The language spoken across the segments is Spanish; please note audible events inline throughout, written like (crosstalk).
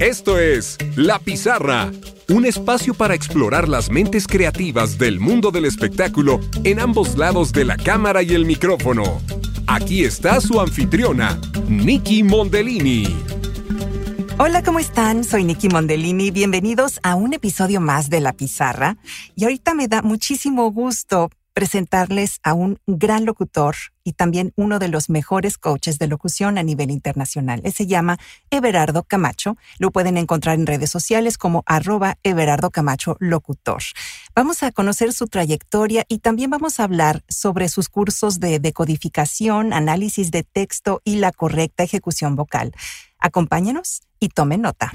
Esto es La Pizarra, un espacio para explorar las mentes creativas del mundo del espectáculo en ambos lados de la cámara y el micrófono. Aquí está su anfitriona, Nikki Mondellini. Hola, ¿cómo están? Soy Nikki Mondellini. Bienvenidos a un episodio más de La Pizarra. Y ahorita me da muchísimo gusto presentarles a un gran locutor y también uno de los mejores coaches de locución a nivel internacional. Él se llama Everardo Camacho. Lo pueden encontrar en redes sociales como arroba Everardo Camacho Locutor. Vamos a conocer su trayectoria y también vamos a hablar sobre sus cursos de decodificación, análisis de texto y la correcta ejecución vocal. Acompáñenos y tomen nota.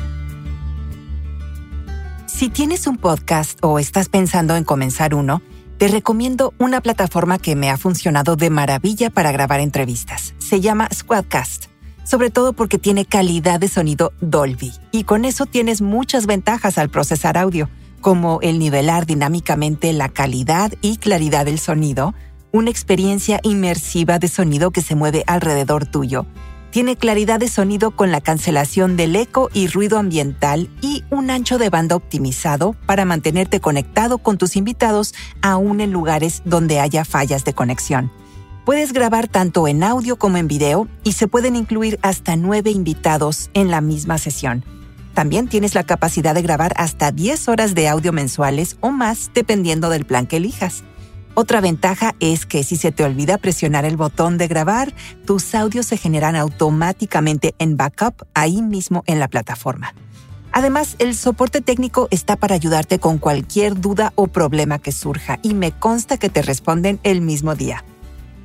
Si tienes un podcast o estás pensando en comenzar uno, te recomiendo una plataforma que me ha funcionado de maravilla para grabar entrevistas. Se llama Squadcast, sobre todo porque tiene calidad de sonido Dolby y con eso tienes muchas ventajas al procesar audio, como el nivelar dinámicamente la calidad y claridad del sonido, una experiencia inmersiva de sonido que se mueve alrededor tuyo tiene claridad de sonido con la cancelación del eco y ruido ambiental y un ancho de banda optimizado para mantenerte conectado con tus invitados aún en lugares donde haya fallas de conexión. Puedes grabar tanto en audio como en video y se pueden incluir hasta nueve invitados en la misma sesión. También tienes la capacidad de grabar hasta 10 horas de audio mensuales o más dependiendo del plan que elijas. Otra ventaja es que si se te olvida presionar el botón de grabar, tus audios se generan automáticamente en backup ahí mismo en la plataforma. Además, el soporte técnico está para ayudarte con cualquier duda o problema que surja y me consta que te responden el mismo día.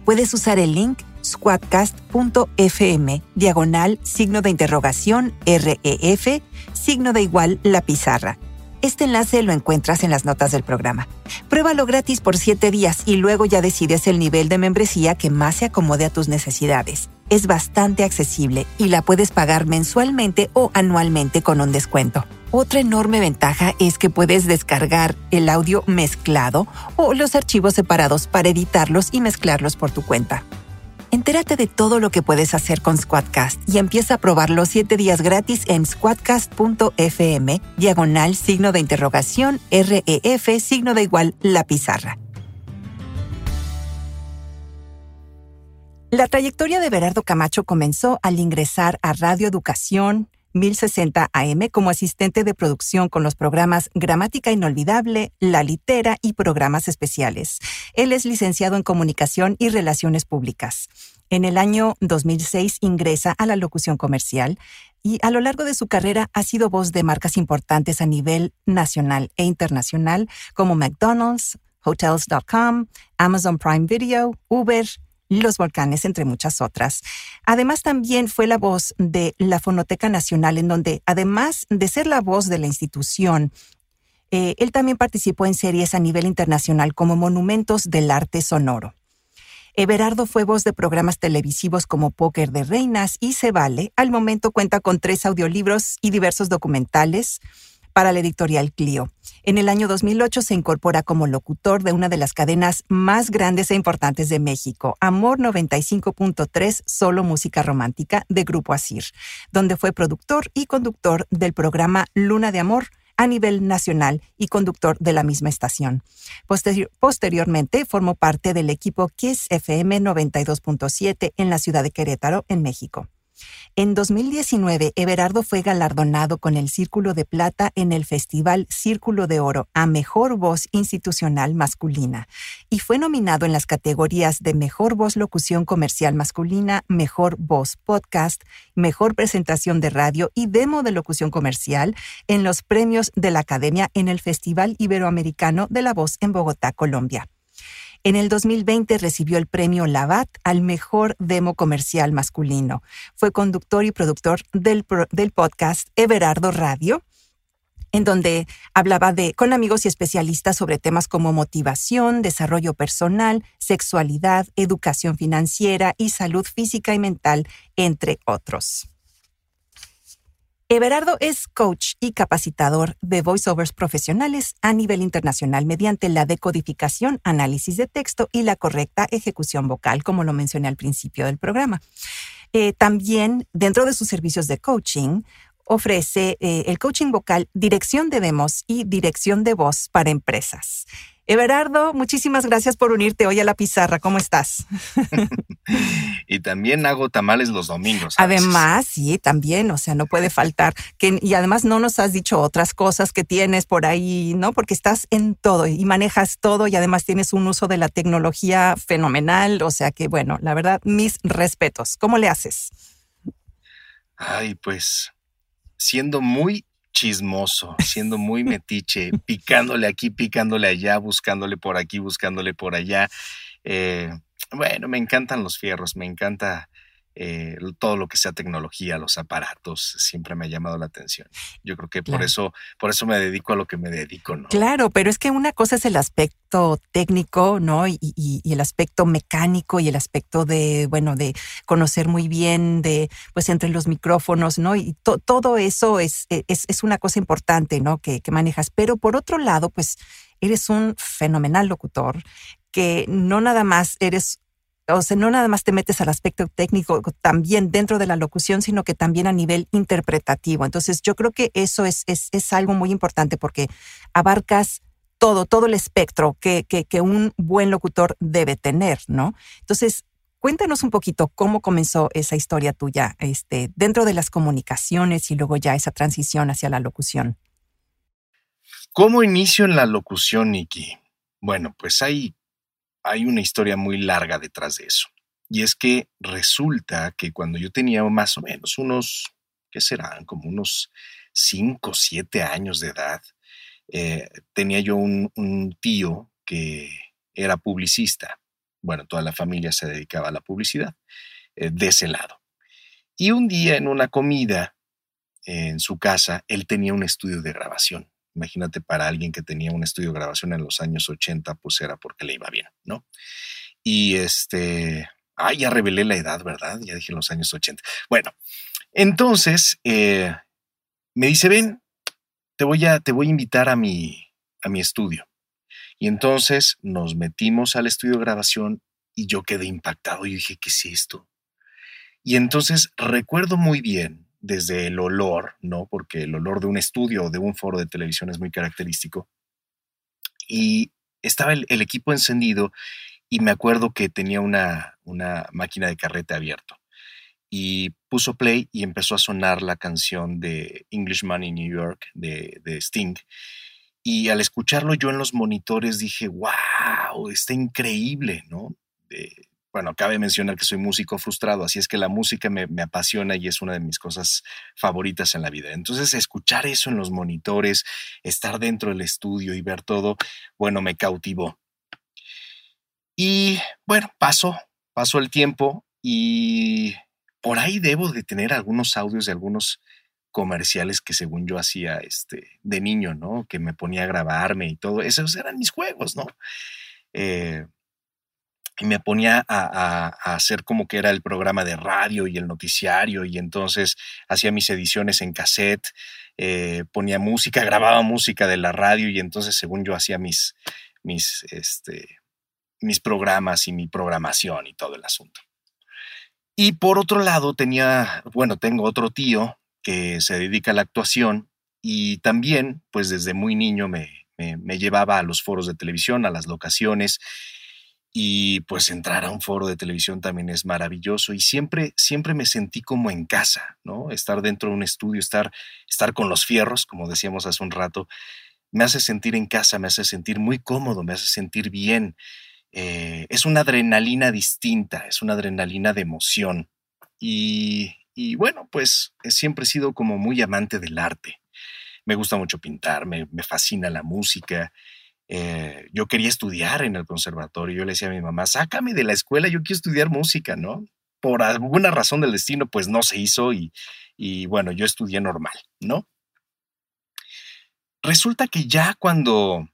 Puedes usar el link squadcast.fm, diagonal, signo de interrogación, REF, signo de igual, la pizarra este enlace lo encuentras en las notas del programa. Pruébalo gratis por 7 días y luego ya decides el nivel de membresía que más se acomode a tus necesidades. Es bastante accesible y la puedes pagar mensualmente o anualmente con un descuento. Otra enorme ventaja es que puedes descargar el audio mezclado o los archivos separados para editarlos y mezclarlos por tu cuenta. Entérate de todo lo que puedes hacer con Squadcast y empieza a probar los 7 días gratis en squadcast.fm, diagonal signo de interrogación, REF, signo de igual, la pizarra. La trayectoria de Berardo Camacho comenzó al ingresar a Radio Educación, 1060 AM como asistente de producción con los programas Gramática Inolvidable, La Litera y programas especiales. Él es licenciado en Comunicación y Relaciones Públicas. En el año 2006 ingresa a la locución comercial y a lo largo de su carrera ha sido voz de marcas importantes a nivel nacional e internacional como McDonald's, Hotels.com, Amazon Prime Video, Uber, los Volcanes, entre muchas otras. Además, también fue la voz de la Fonoteca Nacional, en donde, además de ser la voz de la institución, eh, él también participó en series a nivel internacional como Monumentos del Arte Sonoro. Everardo fue voz de programas televisivos como Póker de Reinas y Se Vale. Al momento cuenta con tres audiolibros y diversos documentales para la editorial Clio. En el año 2008 se incorpora como locutor de una de las cadenas más grandes e importantes de México, Amor 95.3, solo música romántica de Grupo Asir, donde fue productor y conductor del programa Luna de Amor a nivel nacional y conductor de la misma estación. posteriormente formó parte del equipo Kiss FM 92.7 en la ciudad de Querétaro, en México. En 2019, Everardo fue galardonado con el Círculo de Plata en el Festival Círculo de Oro a Mejor Voz Institucional Masculina y fue nominado en las categorías de Mejor Voz Locución Comercial Masculina, Mejor Voz Podcast, Mejor Presentación de Radio y Demo de Locución Comercial en los premios de la Academia en el Festival Iberoamericano de la Voz en Bogotá, Colombia. En el 2020 recibió el premio Lavat al mejor demo comercial masculino. Fue conductor y productor del, del podcast Everardo Radio, en donde hablaba de con amigos y especialistas sobre temas como motivación, desarrollo personal, sexualidad, educación financiera y salud física y mental, entre otros. Everardo es coach y capacitador de voiceovers profesionales a nivel internacional mediante la decodificación, análisis de texto y la correcta ejecución vocal, como lo mencioné al principio del programa. Eh, también, dentro de sus servicios de coaching, ofrece eh, el coaching vocal, dirección de demos y dirección de voz para empresas. Everardo, muchísimas gracias por unirte hoy a la pizarra. ¿Cómo estás? (laughs) y también hago tamales los domingos. Además, sí, también, o sea, no puede faltar. Que, y además no nos has dicho otras cosas que tienes por ahí, ¿no? Porque estás en todo y manejas todo y además tienes un uso de la tecnología fenomenal. O sea que, bueno, la verdad, mis respetos. ¿Cómo le haces? Ay, pues siendo muy chismoso, siendo muy (laughs) metiche, picándole aquí, picándole allá, buscándole por aquí, buscándole por allá. Eh, bueno, me encantan los fierros, me encanta eh, todo lo que sea tecnología, los aparatos, siempre me ha llamado la atención. Yo creo que por eso, por eso me dedico a lo que me dedico, ¿no? Claro, pero es que una cosa es el aspecto técnico, ¿no? Y, el aspecto mecánico y el aspecto de, bueno, de conocer muy bien, de, pues entre los micrófonos, ¿no? Y todo eso es, es, es, una cosa importante, ¿no? Que, que manejas. Pero por otro lado, pues eres un fenomenal locutor que no nada más eres o sea, no nada más te metes al aspecto técnico también dentro de la locución, sino que también a nivel interpretativo. Entonces, yo creo que eso es, es, algo muy importante porque abarcas todo, todo el espectro que, que, un buen locutor debe tener, ¿no? Entonces, cuéntanos un poquito cómo comenzó esa historia tuya este, dentro de las comunicaciones y luego ya esa transición hacia la locución. ¿Cómo inicio en la locución, Nikki? Bueno, pues hay hay una historia muy larga detrás de eso. Y es que resulta que cuando yo tenía más o menos unos, ¿qué serán? Como unos 5 o 7 años de edad, eh, tenía yo un, tío que era publicista. Bueno, toda la familia se dedicaba a la publicidad eh, de ese lado. Y un día en una comida en su casa, él tenía un estudio de grabación. Imagínate para alguien que tenía un estudio de grabación en los años 80, pues era porque le iba bien, ¿no? Y este, ah, ya revelé la edad, ¿verdad? Ya dije en los años 80. Bueno, entonces eh, me dice, ven, te voy a, te voy a invitar a mi, a mi estudio. Y entonces nos metimos al estudio de grabación y yo quedé impactado. y dije, ¿qué es esto? Y entonces recuerdo muy bien desde el olor, ¿no? Porque el olor de un estudio o de un foro de televisión es muy característico. Y estaba el, equipo encendido y me acuerdo que tenía una, una máquina de carrete abierto. Y puso play y empezó a sonar la canción de Englishman in New York de, de Sting. Y al escucharlo yo en los monitores dije, wow, está increíble, ¿no? Bueno, cabe mencionar que soy músico frustrado, así es que la música me, apasiona y es una de mis cosas favoritas en la vida. Entonces, escuchar eso en los monitores, estar dentro del estudio y ver todo, bueno, me cautivó. Y bueno, pasó, pasó el tiempo y por ahí debo de tener algunos audios de algunos comerciales que según yo hacía este, de niño, ¿no? Que me ponía a grabarme y todo. Esos eran mis juegos, ¿no? Eh, y me ponía a, hacer como que era el programa de radio y el noticiario y entonces hacía mis ediciones en cassette, eh, ponía música, grababa música de la radio y entonces según yo hacía mis, mis, este, mis programas y mi programación y todo el asunto. Y por otro lado tenía, bueno, tengo otro tío que se dedica a la actuación y también, pues desde muy niño me, me llevaba a los foros de televisión, a las locaciones y pues entrar a un foro de televisión también es maravilloso y siempre siempre me sentí como en casa, ¿no? Estar dentro de un estudio, estar estar con los fierros, como decíamos hace un rato, me hace sentir en casa, me hace sentir muy cómodo, me hace sentir bien. Eh, es una adrenalina distinta, es una adrenalina de emoción. Y, y bueno, pues siempre he sido como muy amante del arte. Me gusta mucho pintar, me, me fascina la música eh, yo quería estudiar en el conservatorio. Yo le decía a mi mamá, sácame de la escuela, yo quiero estudiar música, ¿no? Por alguna razón del destino, pues no se hizo y, y bueno, yo estudié normal, ¿no? Resulta que ya cuando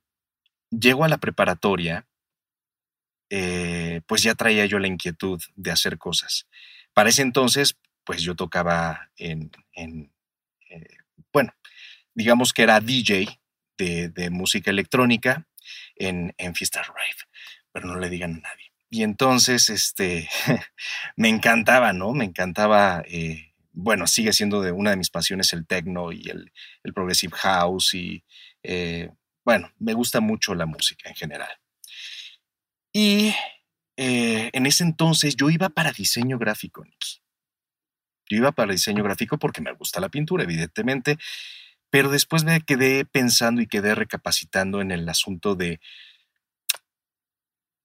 llego a la preparatoria, eh, pues ya traía yo la inquietud de hacer cosas. Para ese entonces, pues yo tocaba en, eh, bueno, digamos que era DJ de, música electrónica en, en Fiesta Rave, pero no le digan a nadie. Y entonces, este, (laughs) me encantaba, ¿no? Me encantaba eh, bueno, sigue siendo de una de mis pasiones el techno y el, progressive house y, eh, bueno, me gusta mucho la música en general. Y eh, en ese entonces yo iba para diseño gráfico, Nicky. Yo iba para diseño gráfico porque me gusta la pintura, evidentemente, pero después me quedé pensando y quedé recapacitando en el asunto de,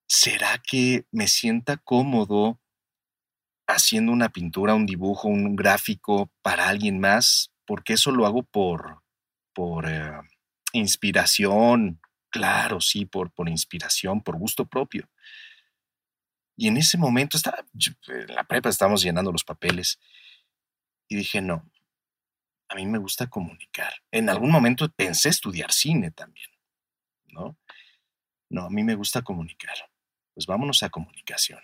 ¿será que me sienta cómodo haciendo una pintura, un dibujo, un gráfico para alguien más? Porque eso lo hago por, por eh, inspiración, claro, sí, por, por inspiración, por gusto propio. Y en ese momento estaba, en la prepa estábamos llenando los papeles y dije, no, a mí me gusta comunicar. En algún momento pensé estudiar cine también, ¿no? No, a mí me gusta comunicar. Pues vámonos a comunicación.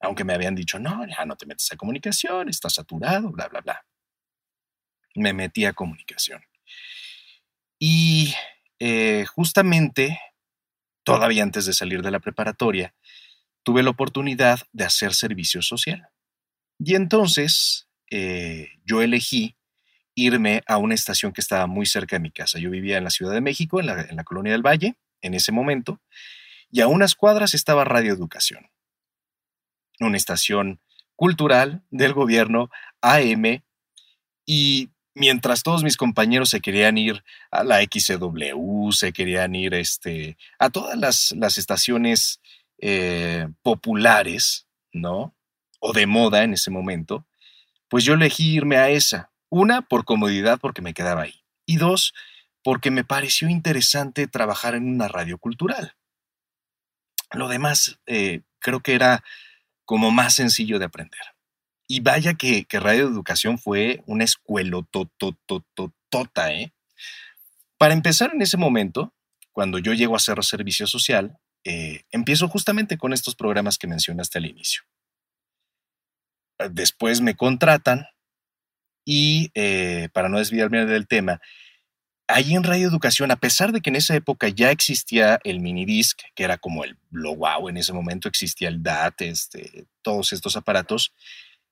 Aunque me habían dicho, no, ya no te metes a comunicación, estás saturado, bla, bla, bla. Me metí a comunicación. Y eh, justamente, todavía antes de salir de la preparatoria, tuve la oportunidad de hacer servicio social. Y entonces eh, yo elegí irme a una estación que estaba muy cerca de mi casa. Yo vivía en la Ciudad de México, en la, Colonia del Valle, en ese momento, y a unas cuadras estaba Radio Educación, una estación cultural del gobierno AM, y mientras todos mis compañeros se querían ir a la XW, se querían ir este, a todas las, estaciones eh, populares, ¿no? O de moda en ese momento, pues yo elegí irme a esa. Una, por comodidad, porque me quedaba ahí. Y dos, porque me pareció interesante trabajar en una radio cultural. Lo demás eh, creo que era como más sencillo de aprender. Y vaya que, que Radio Educación fue una escuela tota, ¿eh? Para empezar en ese momento, cuando yo llego a hacer servicio social, eh, empiezo justamente con estos programas que mencionaste al inicio después me contratan y eh, para no desviarme del tema, ahí en Radio Educación, a pesar de que en esa época ya existía el minidisc, que era como el lo wow, en ese momento existía el DAT, este, todos estos aparatos,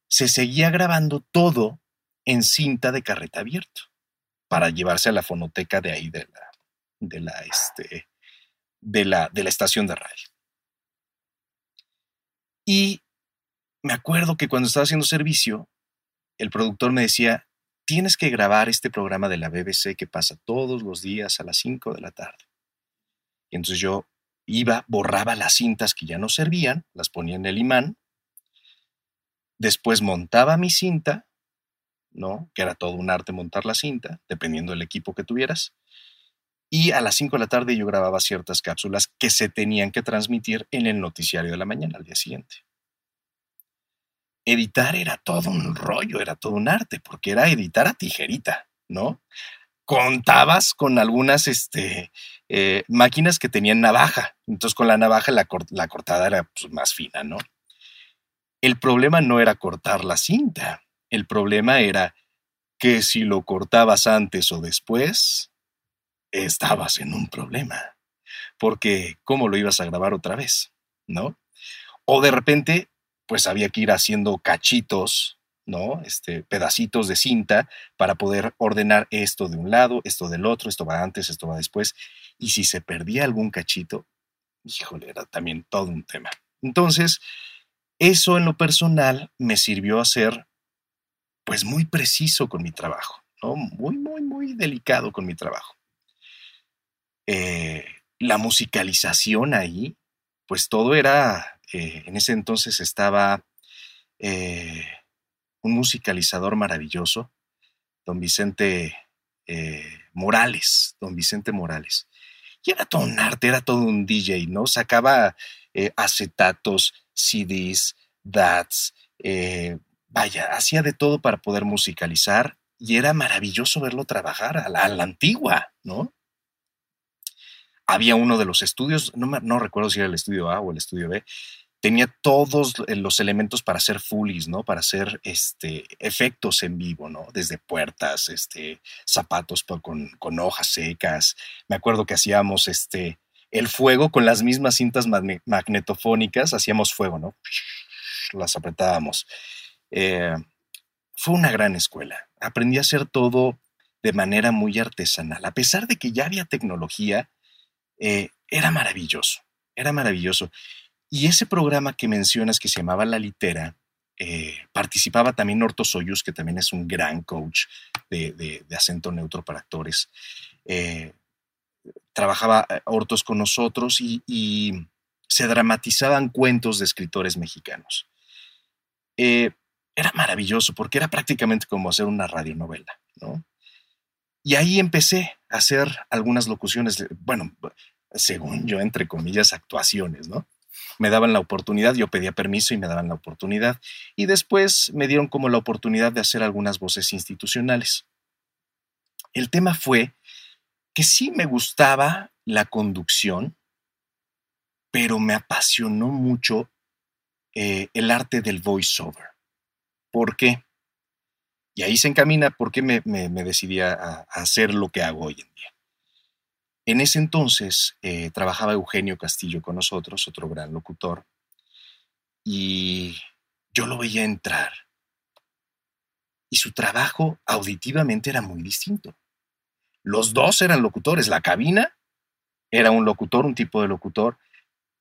se seguía grabando todo en cinta de carreta abierto para llevarse a la fonoteca de ahí de la, de la, este, de la, de la estación de radio. Y me acuerdo que cuando estaba haciendo servicio, el productor me decía, tienes que grabar este programa de la BBC que pasa todos los días a las 5 de la tarde. Y entonces yo iba, borraba las cintas que ya no servían, las ponía en el imán, después montaba mi cinta, ¿no? Que era todo un arte montar la cinta, dependiendo del equipo que tuvieras. Y a las 5 de la tarde yo grababa ciertas cápsulas que se tenían que transmitir en el noticiario de la mañana al día siguiente editar era todo un rollo, era todo un arte, porque era editar a tijerita, ¿no? Contabas con algunas este, eh, máquinas que tenían navaja, entonces con la navaja la, cortada era pues, más fina, ¿no? El problema no era cortar la cinta, el problema era que si lo cortabas antes o después, estabas en un problema, porque ¿cómo lo ibas a grabar otra vez? ¿No? O de repente pues había que ir haciendo cachitos, ¿no? Este, pedacitos de cinta para poder ordenar esto de un lado, esto del otro, esto va antes, esto va después. Y si se perdía algún cachito, híjole, era también todo un tema. Entonces, eso en lo personal me sirvió a ser, pues, muy preciso con mi trabajo, ¿no? Muy, muy, muy delicado con mi trabajo. Eh, la musicalización ahí, pues todo era en ese entonces estaba eh, un musicalizador maravilloso, don Vicente eh, Morales, don Vicente Morales. Y era todo un arte, era todo un DJ, ¿no? Sacaba eh, acetatos, CDs, DATs, vaya, hacía de todo para poder musicalizar y era maravilloso verlo trabajar a la, antigua, ¿no? Había uno de los estudios, no, no recuerdo si era el estudio A o el estudio B, tenía todos eh, los elementos para hacer fullies, ¿no? Para hacer este, efectos en vivo, ¿no? Desde puertas, este, zapatos con, hojas secas. Me acuerdo que hacíamos este, el fuego con las mismas cintas magnetofónicas, hacíamos fuego, ¿no? Las apretábamos. Eh, fue una gran escuela. Aprendí a hacer todo de manera muy artesanal. A pesar de que ya había tecnología, eh, era maravilloso, era maravilloso. Y ese programa que mencionas que se llamaba La Litera, eh, participaba también Orto Soyuz, que también es un gran coach de, acento neutro para actores. Eh, trabajaba Hortos con nosotros y, y, se dramatizaban cuentos de escritores mexicanos. era maravilloso porque era prácticamente como hacer una radionovela, ¿no? Y ahí empecé a hacer algunas locuciones, bueno, según yo, entre comillas, actuaciones, ¿no? Me daban la oportunidad, yo pedía permiso y me daban la oportunidad. Y después me dieron como la oportunidad de hacer algunas voces institucionales. El tema fue que sí me gustaba la conducción, pero me apasionó mucho eh, el arte del voiceover. ¿Por qué? Y ahí se encamina por qué me, decidí a, hacer lo que hago hoy en día. En ese entonces eh, trabajaba Eugenio Castillo con nosotros, otro gran locutor, y yo lo veía entrar. Y su trabajo auditivamente era muy distinto. Los dos eran locutores, la cabina era un locutor, un tipo de locutor,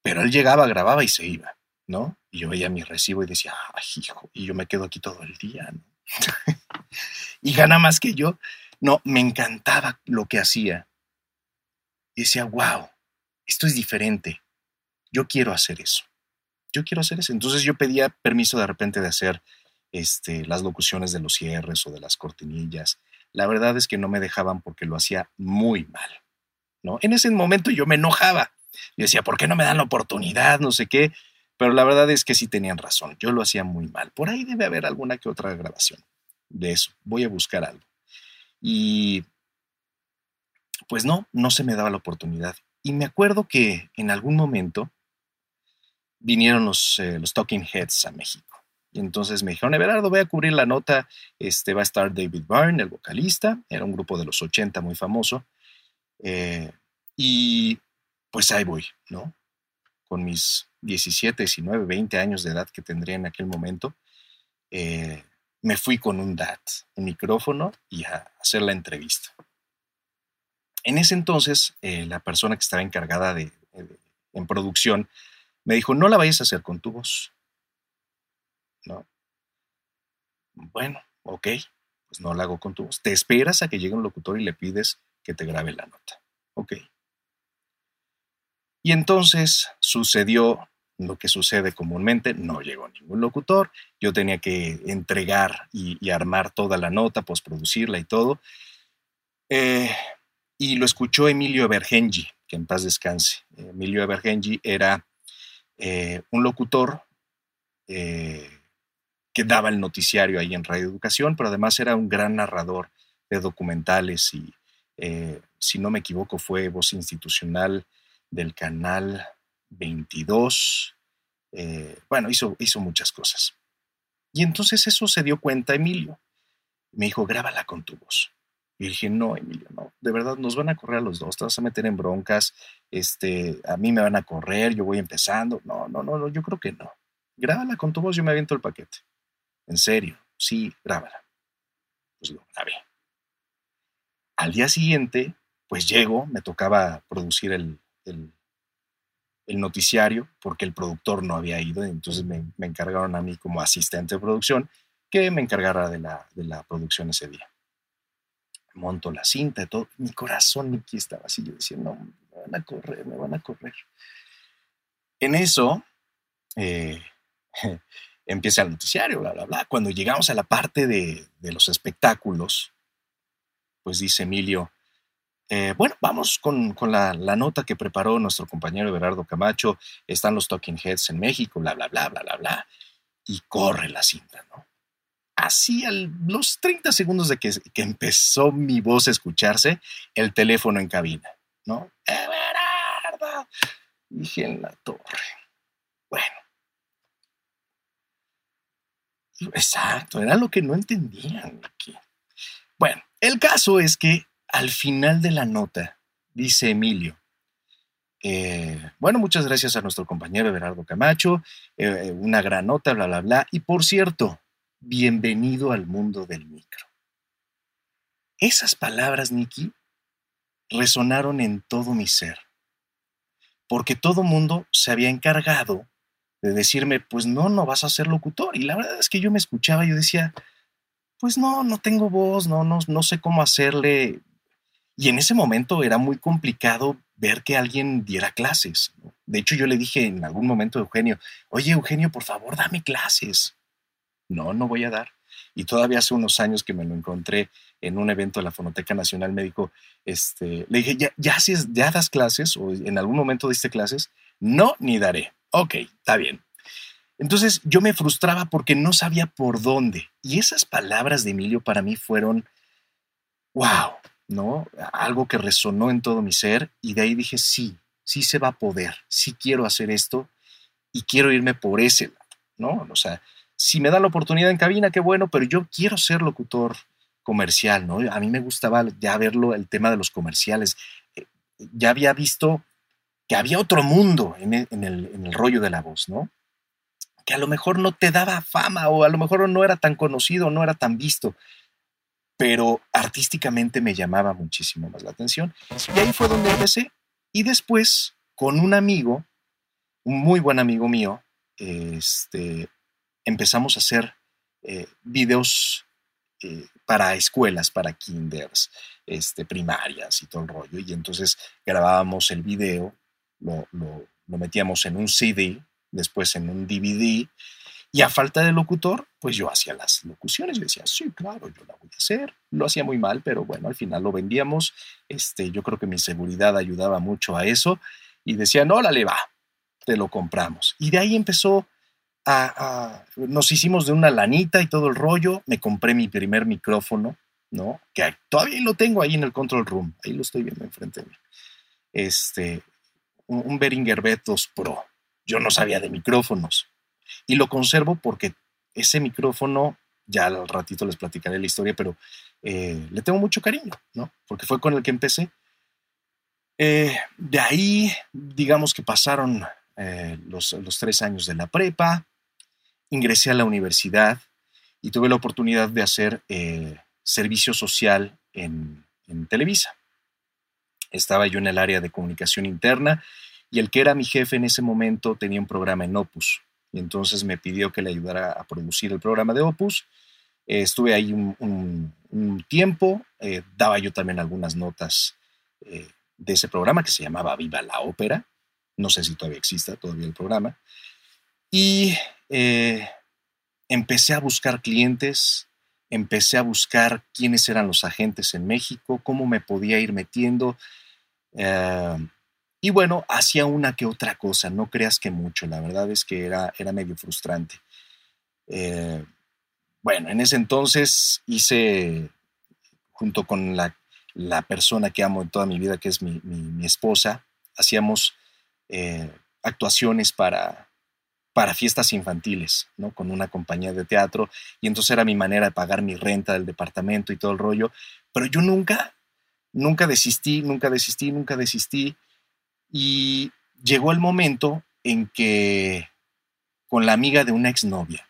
pero él llegaba, grababa y se iba, ¿no? Y yo veía mi recibo y decía, ay, hijo, y yo me quedo aquí todo el día, ¿no? (laughs) y gana más que yo. No, me encantaba lo que hacía. Y decía, wow, esto es diferente. Yo quiero hacer eso. Yo quiero hacer eso. Entonces yo pedía permiso de repente de hacer este, las locuciones de los cierres o de las cortinillas. La verdad es que no me dejaban porque lo hacía muy mal. ¿no? En ese momento yo me enojaba. y decía, ¿por qué no me dan la oportunidad? No sé qué. Pero la verdad es que sí tenían razón, yo lo hacía muy mal. Por ahí debe haber alguna que otra grabación de eso. Voy a buscar algo. Y pues no, no se me daba la oportunidad. Y me acuerdo que en algún momento vinieron los, eh, Talking Heads a México. Y entonces me dijeron, Everardo, voy a cubrir la nota, este, va a estar David Byrne, el vocalista, era un grupo de los 80 muy famoso. Eh, y pues ahí voy, ¿no? Con mis 17, 19, 20 años de edad que tendría en aquel momento, eh, me fui con un DAT, un micrófono y a hacer la entrevista. En ese entonces, eh, la persona que estaba encargada de, en producción me dijo, no la vayas a hacer con tu voz. ¿No? Bueno, ok, pues no la hago con tu voz. Te esperas a que llegue un locutor y le pides que te grabe la nota. Ok. Y entonces sucedió lo que sucede comúnmente, no llegó ningún locutor, yo tenía que entregar y, armar toda la nota, postproducirla y todo. Eh, y lo escuchó Emilio Evergengi, que en paz descanse. Emilio Evergengi era eh, un locutor eh, que daba el noticiario ahí en Radio Educación, pero además era un gran narrador de documentales y, si no me equivoco, fue voz institucional del canal 22. Eh, bueno, hizo, hizo muchas cosas. Y entonces eso se dio cuenta Emilio. Me dijo, grábala con tu voz. Y dije, no, Emilio, no, de verdad nos van a correr a los dos, te vas a meter en broncas, este, a mí me van a correr, yo voy empezando. No, no, no, no yo creo que no. Grábala con tu voz, yo me aviento el paquete. En serio, sí, grábala. Pues lo grabé. Al día siguiente, pues llego, me tocaba producir el, el noticiario porque el productor no había ido, entonces me, encargaron a mí como asistente de producción que me encargara de la, de la producción ese día. Monto la cinta, y todo, mi corazón aquí estaba así, yo decía, no, me van a correr, me van a correr. En eso eh, (laughs) empieza el noticiario, bla, bla, bla. Cuando llegamos a la parte de, de los espectáculos, pues dice Emilio, eh, bueno, vamos con, la, nota que preparó nuestro compañero Everardo Camacho. Están los Talking Heads en México, bla, bla, bla, bla, bla, bla. Y corre la cinta, ¿no? Así, a los 30 segundos de que, empezó mi voz a escucharse, el teléfono en cabina, ¿no? Everardo. Dije en la torre. Bueno. Exacto, era lo que no entendían aquí. Bueno, el caso es que al final de la nota, dice Emilio, eh, bueno, muchas gracias a nuestro compañero Everardo Camacho, eh, una gran nota, bla, bla, bla. Y por cierto, bienvenido al mundo del micro. Esas palabras, Nicky, resonaron en todo mi ser, porque todo mundo se había encargado de decirme, pues no, no vas a ser locutor. Y la verdad es que yo me escuchaba y yo decía, pues no, no tengo voz, no, no, no sé cómo hacerle. Y en ese momento era muy complicado ver que alguien diera clases. De hecho, yo le dije en algún momento a Eugenio, oye Eugenio, por favor, dame clases. No, no voy a dar. Y todavía hace unos años que me lo encontré en un evento de la Fonoteca Nacional Médico, este, le dije, ¿Ya, ya, ya das clases o en algún momento diste clases? No, ni daré. Ok, está bien. Entonces yo me frustraba porque no sabía por dónde. Y esas palabras de Emilio para mí fueron, wow, ¿no? Algo que resonó en todo mi ser y de ahí dije, sí, sí se va a poder, sí quiero hacer esto y quiero irme por ese lado, ¿no? O sea, si me da la oportunidad en cabina, qué bueno, pero yo quiero ser locutor comercial, ¿no? A mí me gustaba ya verlo, el tema de los comerciales. Eh, ya había visto que había otro mundo en el, en el, rollo de la voz, ¿no? Que a lo mejor no te daba fama o a lo mejor no era tan conocido, no era tan visto, pero artísticamente me llamaba muchísimo más la atención. Y ahí fue donde empecé. Y después, con un amigo, un muy buen amigo mío, este, empezamos a hacer eh, videos eh, para escuelas, para kinders, este, primarias y todo el rollo. Y entonces grabábamos el video lo, metíamos en un CD, después en un DVD, y a falta de locutor, pues yo hacía las locuciones. Yo decía, sí, claro, yo la voy a hacer. Lo hacía muy mal, pero bueno, al final lo vendíamos. Este, yo creo que mi seguridad ayudaba mucho a eso. Y decía, no, la le va, te lo compramos. Y de ahí empezó Nos hicimos de una lanita y todo el rollo. Me compré mi primer micrófono, ¿no? Que todavía lo tengo ahí en el control room. Ahí lo estoy viendo enfrente de mí. Este, un Behringer B2 Pro. Yo no sabía de micrófonos y lo conservo porque ese micrófono, ya al ratito les platicaré la historia, pero eh, le tengo mucho cariño, ¿no? Porque fue con el que empecé. Eh, de ahí, digamos que pasaron eh, los, tres años de la prepa, ingresé a la universidad y tuve la oportunidad de hacer servicio social en Televisa. Estaba yo en el área de comunicación interna y el que era mi jefe en ese momento tenía un programa en Opus. Y entonces me pidió que le ayudara a producir el programa de Opus. Eh, estuve ahí un, tiempo, eh, daba yo también algunas notas eh, de ese programa que se llamaba Viva la Ópera. No sé si todavía exista todavía el programa. Y empecé a buscar clientes, empecé a buscar quiénes eran los agentes en México, cómo me podía ir metiendo. Eh, y bueno, hacía una que otra cosa, no creas que mucho, la verdad es que era, era medio frustrante. Eh, bueno, en ese entonces hice, junto con la, persona que amo en toda mi vida, que es mi, esposa, hacíamos eh, actuaciones para, para fiestas infantiles, ¿no? Con una compañía de teatro, y entonces era mi manera de pagar mi renta del departamento y todo el rollo, pero yo nunca nunca desistí, nunca desistí, nunca desistí. Y llegó el momento en que con la amiga de una exnovia,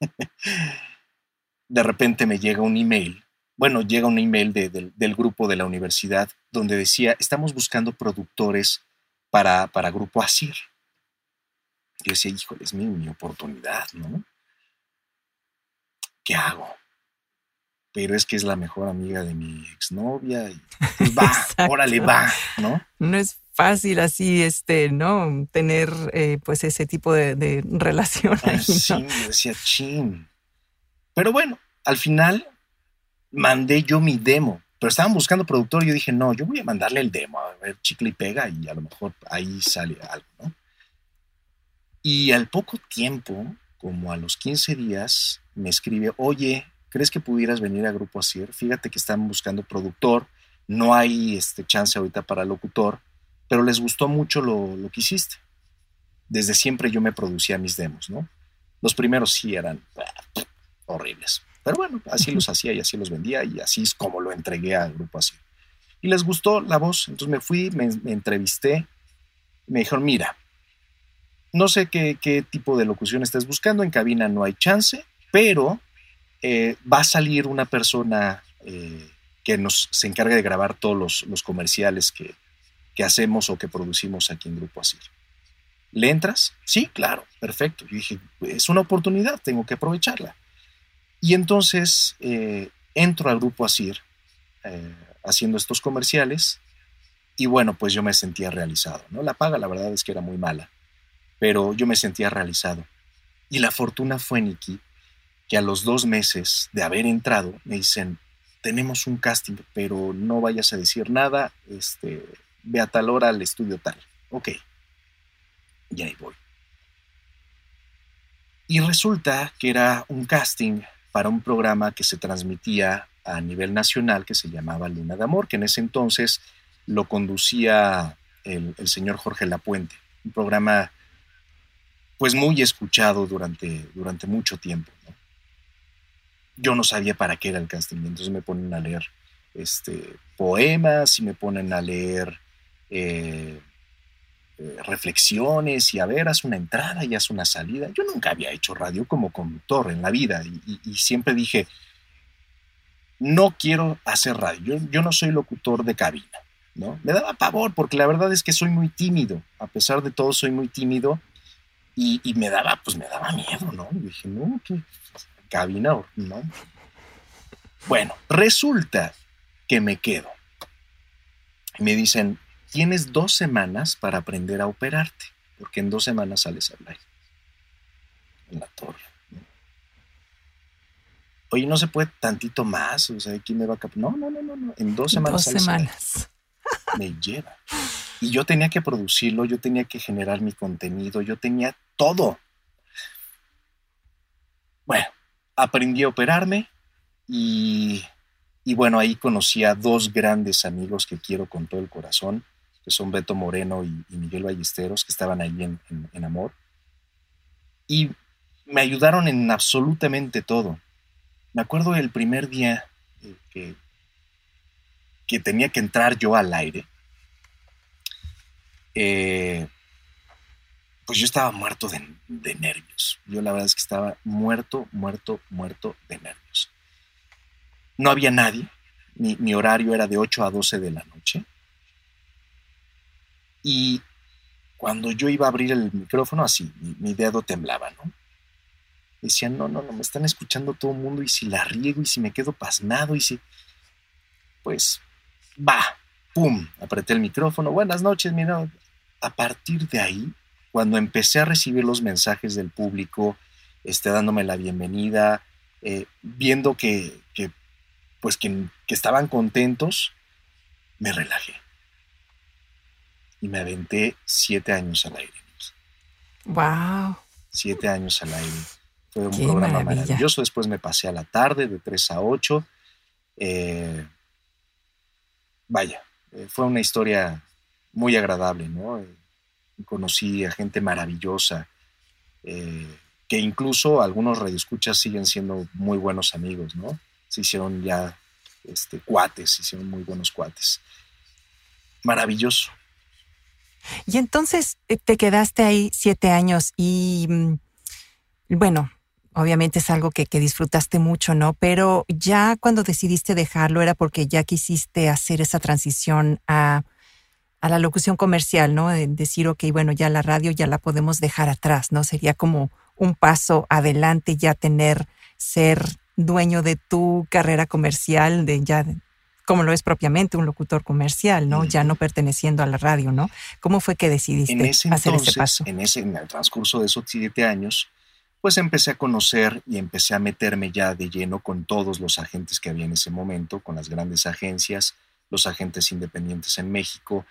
(laughs) de repente me llega un email, bueno, llega un email del grupo de la universidad donde decía, estamos buscando productores para, para Grupo Asir. Yo decía, híjole, es mi, mi oportunidad, ¿no? ¿Qué hago? pero es que es la mejor amiga de mi exnovia y pues va, (laughs) órale, va, ¿no? No es fácil así, este, ¿no? Tener eh, pues ese tipo de, relación. Ahí, Sí, decía, chin. Pero bueno, al final mandé yo mi demo, pero estaban buscando productor y yo dije, no, yo voy a mandarle el demo, a ver, chicle y pega y a lo mejor ahí sale algo, ¿no? Y al poco tiempo, como a los 15 días, me escribe, oye, ¿crees que pudieras venir a Grupo Asir? Fíjate que están buscando productor, no hay este, chance ahorita para locutor, pero les gustó mucho lo, que hiciste. Desde siempre yo me producía mis demos, ¿no? Los primeros sí eran ah, horribles, pero bueno, así los hacía y así los vendía y así es como lo entregué a Grupo Asir. Y les gustó la voz, entonces me fui, me, entrevisté, me dijeron, mira, no sé qué, tipo de locución estés buscando, en cabina no hay chance, pero eh, va a salir una persona eh, que nos se encarga de grabar todos los, comerciales que, que, hacemos o que producimos aquí en Grupo Asir. ¿Le entras? Sí, claro, perfecto. Yo dije, es una oportunidad, tengo que aprovecharla. Y entonces eh, entro al Grupo Asir haciendo estos comerciales y bueno, pues yo me sentía realizado. ¿no? La paga, la verdad es que era muy mala, pero yo me sentía realizado. Y la fortuna fue, Nikki, que a los dos meses de haber entrado me dicen, tenemos un casting, pero no vayas a decir nada, este, ve a tal hora al estudio tal. Ok, y ahí voy. Y resulta que era un casting para un programa que se transmitía a nivel nacional que se llamaba Luna de Amor, que en ese entonces lo conducía el, el señor Jorge Lapuente, un programa pues muy escuchado durante, durante mucho tiempo. Yo no sabía para qué era el casting, entonces me ponen a leer este, poemas y me ponen a leer eh, eh, reflexiones y a ver, haz una entrada y haz una salida. Yo nunca había hecho radio como conductor en la vida y, siempre dije, no quiero hacer radio, yo, yo, no soy locutor de cabina. ¿no? Me daba pavor porque la verdad es que soy muy tímido, a pesar de todo soy muy tímido y, me daba, pues me daba miedo, ¿no? Y dije, no, ¿qué? Cabina, ¿no? Bueno, resulta que me quedo. Me dicen, tienes dos semanas para aprender a operarte, porque en dos semanas sales al aire. En la torre. Oye, no se puede tantito más, o sea, ¿quién me va a? No, no, no, no, no. En dos semanas. Dos semanas. Me lleva. Y yo tenía que producirlo, yo tenía que generar mi contenido, yo tenía todo. Bueno, aprendí a operarme y, bueno, ahí conocí a dos grandes amigos que quiero con todo el corazón, que son Beto Moreno y, Miguel Ballesteros, que estaban ahí en, Amor. Y me ayudaron en absolutamente todo. Me acuerdo el primer día eh, que, que tenía que entrar yo al aire eh, pues yo estaba muerto de, nervios. Yo la verdad es que estaba muerto, muerto, muerto de nervios. No había nadie, mi, horario era de 8 a 12 de la noche. Y cuando yo iba a abrir el micrófono, así, mi, dedo temblaba, ¿no? Decía, no, no, no, me están escuchando todo el mundo y si la riego y si me quedo pasmado y si... Pues, va, ¡pum! Apreté el micrófono. Buenas noches, mi a partir de ahí, cuando empecé a recibir los mensajes del público, este, dándome la bienvenida, eh, viendo que, pues que, estaban contentos, me relajé. Y me aventé siete años al aire. ¡Wow! Siete años al aire. Fue un programa maravilloso. Después me pasé a la tarde de 3 a 8. Eh, vaya, eh, fue una historia muy agradable, ¿no? Conocí a gente maravillosa, eh, que incluso algunos radioescuchas siguen siendo muy buenos amigos, ¿no? Se hicieron ya este, cuates, hicieron muy buenos cuates. Maravilloso. Y entonces eh, te quedaste ahí siete años y, mm, bueno, obviamente es algo que, que, disfrutaste mucho, ¿no? Pero ya cuando decidiste dejarlo era porque ya quisiste hacer esa transición a a la locución comercial, ¿no? De decir, ok, bueno, ya la radio ya la podemos dejar atrás, ¿no? Sería como un paso adelante ya tener, ser dueño de tu carrera comercial, de ya, como lo es propiamente un locutor comercial, ¿no? Ya no perteneciendo a la radio, ¿no? ¿Cómo fue que decidiste hacer ese paso? En, ese, en el transcurso de esos siete años, pues empecé a conocer y empecé a meterme ya de lleno con todos los agentes que había en ese momento, con las grandes agencias, los agentes independientes en México,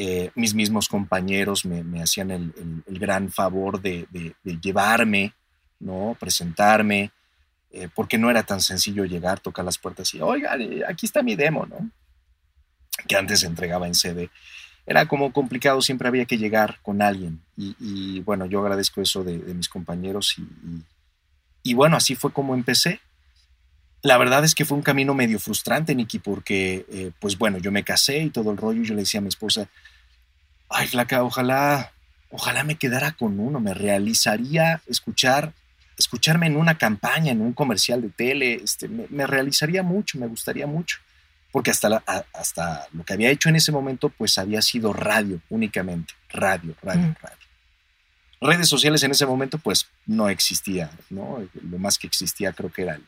eh, mis mismos compañeros me, hacían el, gran favor de, llevarme, ¿no? presentarme, eh, porque no era tan sencillo llegar, tocar las puertas y, oiga, eh, aquí está mi demo, ¿no? que antes se entregaba en CD. Era como complicado, siempre había que llegar con alguien. Y, bueno, yo agradezco eso de, mis compañeros y, bueno, así fue como empecé. La verdad es que fue un camino medio frustrante, Nicky, porque, pues bueno, yo me casé y todo el rollo. Yo le decía a mi esposa, ay, flaca, ojalá, ojalá me quedara con uno. Me realizaría escuchar escucharme en una campaña, en un comercial de tele, este, me, realizaría mucho, me gustaría mucho. Porque hasta, hasta lo que había hecho en ese momento, pues había sido radio únicamente. Radio, radio, radio. Redes sociales en ese momento, pues no existía, ¿no? Lo más que existía creo que era el,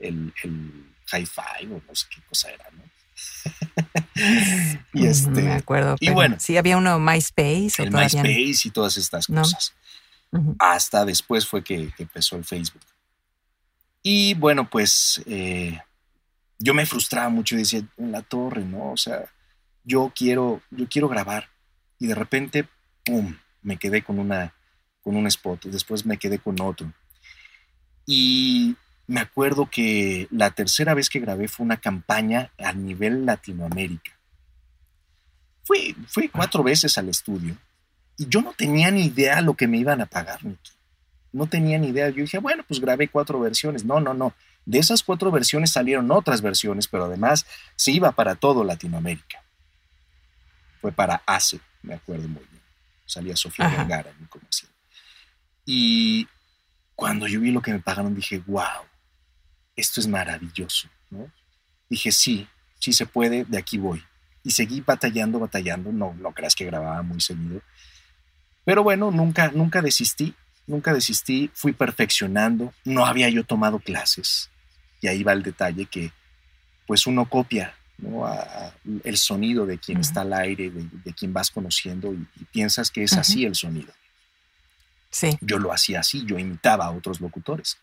el, el hi-fi o no sé qué cosa era, ¿no? (laughs) y este, me acuerdo. Y bueno, sí había uno MySpace. El MySpace y todas estas cosas. Hasta después fue que, empezó el Facebook. Y bueno, pues eh, yo me frustraba mucho y decía, en la torre, ¿no? O sea, yo quiero, yo quiero grabar. Y de repente, ¡pum! Me quedé con una, con un spot. Y después me quedé con otro. Y me acuerdo que la tercera vez que grabé fue una campaña a nivel Latinoamérica. Fui, fui cuatro veces al estudio y yo no tenía ni idea lo que me iban a pagar, Nicky. No tenía ni idea. Yo dije, bueno, pues grabé cuatro versiones. No, no, no. De esas cuatro versiones salieron otras versiones, pero además se iba para todo Latinoamérica. Fue para ACE, me acuerdo muy bien. Salía Sofía Vergara en mi comercial. Y cuando yo vi lo que me pagaron, dije, wow, esto es maravilloso, ¿no? Dije, sí, sí se puede, de aquí voy. Y seguí batallando, batallando, no, no creas que grababa muy seguido. Pero bueno, nunca, nunca desistí, nunca desistí, fui perfeccionando, no había yo tomado clases. Y ahí va el detalle que pues uno copia el sonido de quien está al aire, de, quien vas conociendo y, piensas que es así el sonido. Sí. Yo lo hacía así, yo imitaba a otros locutores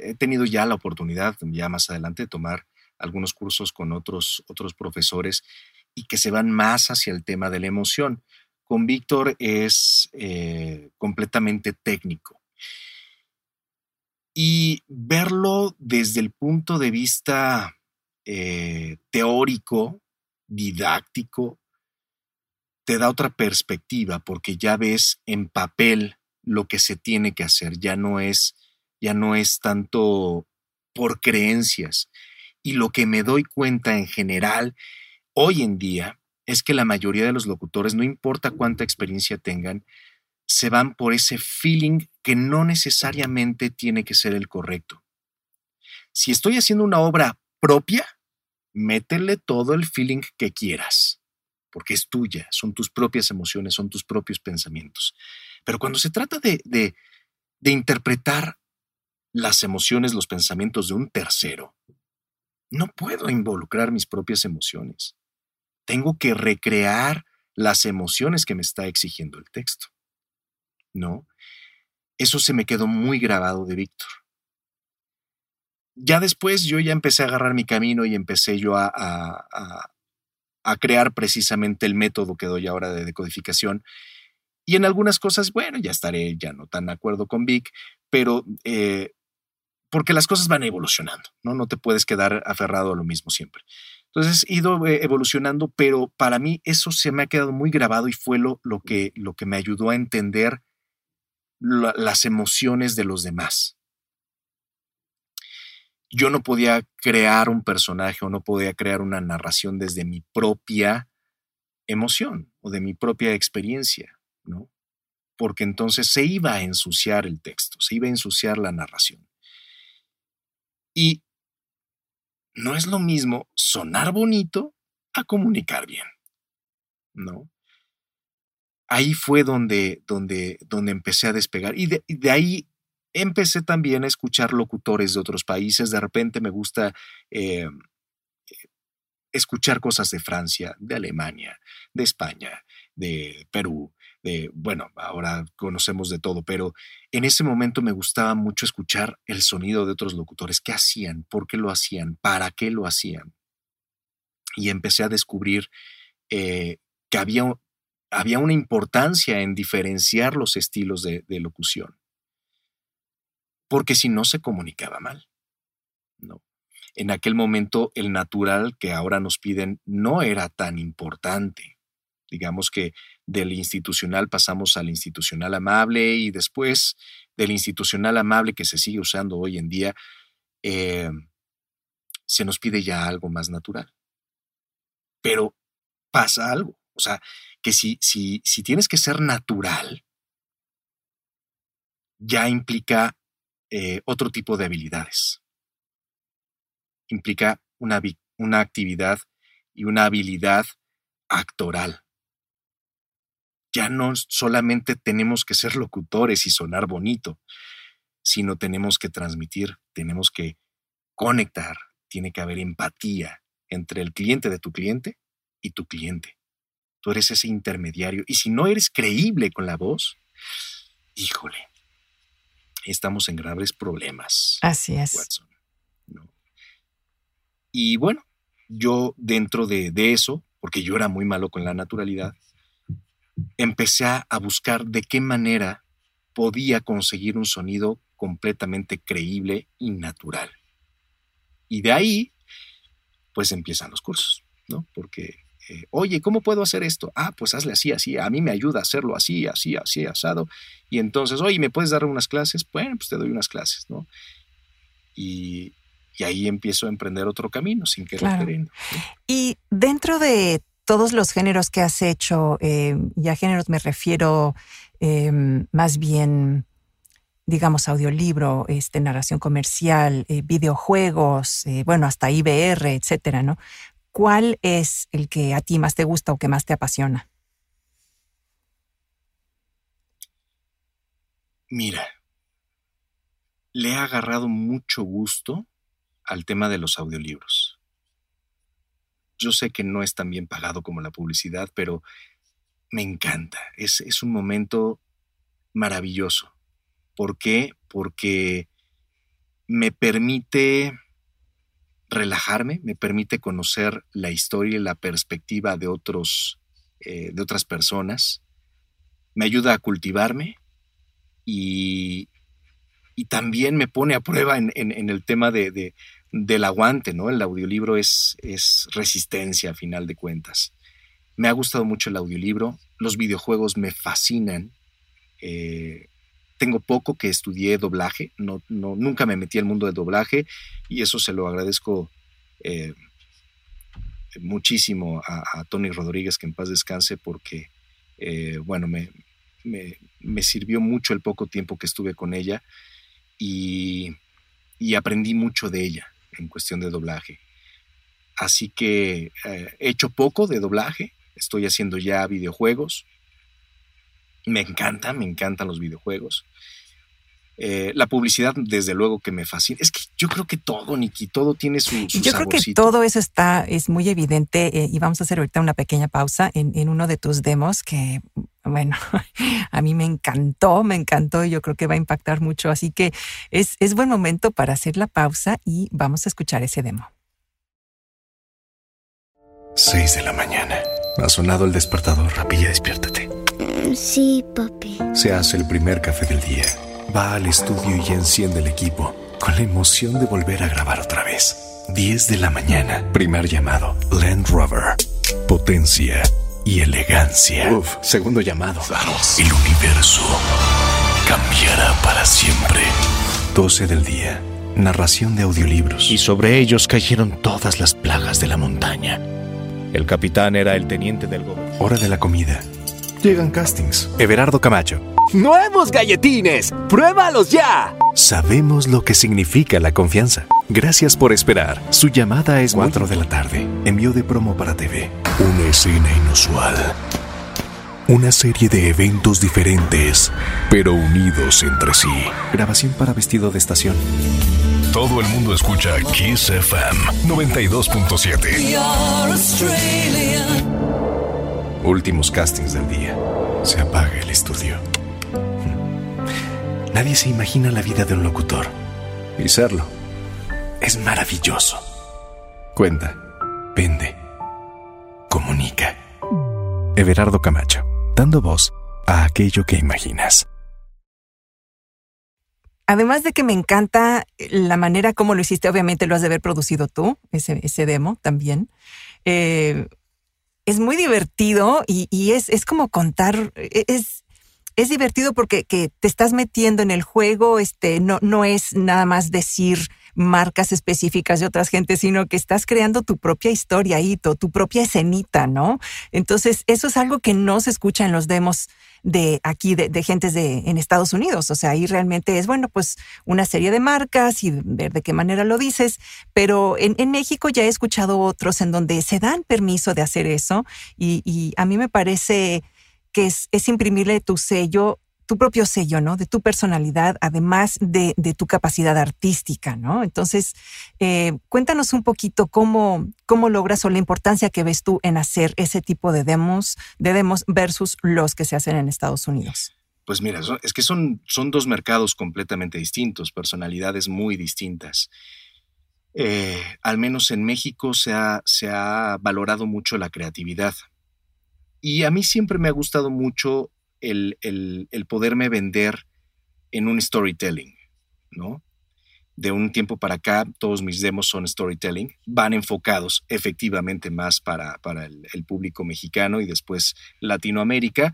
he tenido ya la oportunidad, ya más adelante, de tomar algunos cursos con otros, otros profesores y que se van más hacia el tema de la emoción. Con Víctor es eh, completamente técnico. Y verlo desde el punto de vista eh, teórico, didáctico, te da otra perspectiva porque ya ves en papel lo que se tiene que hacer, ya no es ya no es tanto por creencias. Y lo que me doy cuenta en general hoy en día es que la mayoría de los locutores, no importa cuánta experiencia tengan, se van por ese feeling que no necesariamente tiene que ser el correcto. Si estoy haciendo una obra propia, métele todo el feeling que quieras, porque es tuya, son tus propias emociones, son tus propios pensamientos. Pero cuando se trata de, de, de interpretar las emociones, los pensamientos de un tercero. No puedo involucrar mis propias emociones. Tengo que recrear las emociones que me está exigiendo el texto. ¿No? Eso se me quedó muy grabado de Víctor. Ya después yo ya empecé a agarrar mi camino y empecé yo a, a, crear precisamente el método que doy ahora de decodificación. Y en algunas cosas, bueno, ya estaré ya no tan de acuerdo con Vic, pero eh, porque las cosas van evolucionando, ¿no? No te puedes quedar aferrado a lo mismo siempre. Entonces, he ido eh, evolucionando, pero para mí eso se me ha quedado muy grabado y fue lo, que me ayudó a entender las emociones de los demás. Yo no podía crear un personaje o no podía crear una narración desde mi propia emoción o de mi propia experiencia, ¿no? Porque entonces se iba a ensuciar el texto, se iba a ensuciar la narración. Y no es lo mismo sonar bonito a comunicar bien, ¿no? Ahí fue donde, donde, donde empecé a despegar y de, ahí empecé también a escuchar locutores de otros países. De repente me gusta eh, escuchar cosas de Francia, de Alemania, de España, de Perú, de, bueno, ahora conocemos de todo, pero en ese momento me gustaba mucho escuchar el sonido de otros locutores, qué hacían, por qué lo hacían, para qué lo hacían. Y empecé a descubrir eh, que había, había una importancia en diferenciar los estilos de, de locución, porque si no se comunicaba mal. ¿no? En aquel momento el natural que ahora nos piden no era tan importante. Digamos que del institucional pasamos al institucional amable y después del institucional amable que se sigue usando hoy en día, eh, se nos pide ya algo más natural. Pero pasa algo, o sea, que si, si, si tienes que ser natural, ya implica eh, otro tipo de habilidades. Implica una, una actividad y una habilidad actoral. Ya no solamente tenemos que ser locutores y sonar bonito, sino tenemos que transmitir, tenemos que conectar, tiene que haber empatía entre el cliente de tu cliente y tu cliente. Tú eres ese intermediario. Y si no eres creíble con la voz, híjole, estamos en graves problemas. Así es. Y bueno, yo dentro de, de, eso, porque yo era muy malo con la naturalidad, empecé a buscar de qué manera podía conseguir un sonido completamente creíble y natural. Y de ahí, pues empiezan los cursos, ¿no? Porque, eh, oye, ¿cómo puedo hacer esto? Ah, pues hazle así, así, a mí me ayuda a hacerlo así, así, así, asado. Y entonces, oye, ¿me puedes dar unas clases? Bueno, pues te doy unas clases, ¿no? Y, ahí empiezo a emprender otro camino sin querer queriendo. Y dentro de todos los géneros que has hecho, eh, y a géneros me refiero eh, más bien digamos, audiolibro, este, narración comercial, eh, videojuegos, eh, bueno, hasta IBR, etcétera, ¿no? ¿Cuál es el que a ti más te gusta o que más te apasiona? Mira, le he agarrado mucho gusto al tema de los audiolibros. Yo sé que no es tan bien pagado como la publicidad, pero me encanta. Es, es un momento maravilloso ¿Por qué? Porque me permite relajarme, me permite conocer la historia y la perspectiva de, otros, eh, de otras personas, me ayuda a cultivarme y, también me pone a prueba en, el tema de, del aguante, ¿no? El audiolibro es, es resistencia a final de cuentas. Me ha gustado mucho el audiolibro, los videojuegos me fascinan. Eh, tengo poco que estudié doblaje, no, no, nunca me metí al mundo del doblaje y eso se lo agradezco eh, muchísimo a, Tony Rodríguez, que en paz descanse, porque, eh, bueno, me, me, sirvió mucho el poco tiempo que estuve con ella y, y aprendí mucho de ella en cuestión de doblaje. Así que eh, he hecho poco de doblaje, estoy haciendo ya videojuegos, me encanta, me encantan los videojuegos. Eh, la publicidad, desde luego que me fascina. Es que yo creo que todo, Niki, todo tiene su, su Yo creo que todo eso está, es muy evidente eh, y vamos a hacer ahorita una pequeña pausa en, en, uno de tus demos que, bueno, (laughs) a mí me encantó, me encantó y yo creo que va a impactar mucho. Así que es, es buen momento para hacer la pausa y vamos a escuchar ese demo. 6 de la mañana. Ha sonado el despertador. Rapilla, despiértate. Sí, papi. Se hace el primer café del día. Va al estudio y enciende el equipo, con la emoción de volver a grabar otra vez. 10 de la mañana. Primer llamado. Land Rover. Potencia y elegancia. Uf, segundo llamado. El universo cambiará para siempre. 12 del día. Narración de audiolibros. Y sobre ellos cayeron todas las plagas de la montaña. El capitán era el teniente del gobierno. Hora de la comida. Llegan castings. Everardo Camacho. ¡Nuevos galletines! ¡Pruébalos ya! Sabemos lo que significa la confianza. Gracias por esperar. Su llamada es 4 de la tarde. Envío de promo para TV. Una escena inusual. Una serie de eventos diferentes, pero unidos entre sí. Grabación para vestido de estación. Todo el mundo escucha Kiss FM 92.7. Últimos castings del día. Se apaga el estudio. Nadie se imagina la vida de un locutor. Y serlo es maravilloso. Cuenta, vende, comunica. Everardo Camacho, dando voz a aquello que imaginas. Además de que me encanta la manera como lo hiciste, obviamente lo has de haber producido tú, ese, ese demo también. Eh, es muy divertido y, es, es, como contar, e, es, es divertido porque que te estás metiendo en el juego, este, no, no es nada más decir marcas específicas de otras gentes, sino que estás creando tu propia historia, hito, tu propia escenita, ¿no? Entonces, eso es algo que no se escucha en los demos de aquí, de, de gentes de, en Estados Unidos. O sea, ahí realmente es, bueno, pues una serie de marcas y ver de qué manera lo dices, pero en, en México ya he escuchado otros en donde se dan permiso de hacer eso y, y a mí me parece que es, es imprimirle tu sello tu propio sello, ¿no? De tu personalidad, además de, tu capacidad artística, ¿no? Entonces, eh, cuéntanos un poquito cómo, cómo logras o la importancia que ves tú en hacer ese tipo de demos, de demos versus los que se hacen en Estados Unidos. Pues mira, es que son, son dos mercados completamente distintos, personalidades muy distintas. Eh, al menos en México se ha, se ha valorado mucho la creatividad. Y a mí siempre me ha gustado mucho el, el, poderme vender en un storytelling, ¿no? De un tiempo para acá, todos mis demos son storytelling, van enfocados efectivamente más para, para el, público mexicano y después Latinoamérica.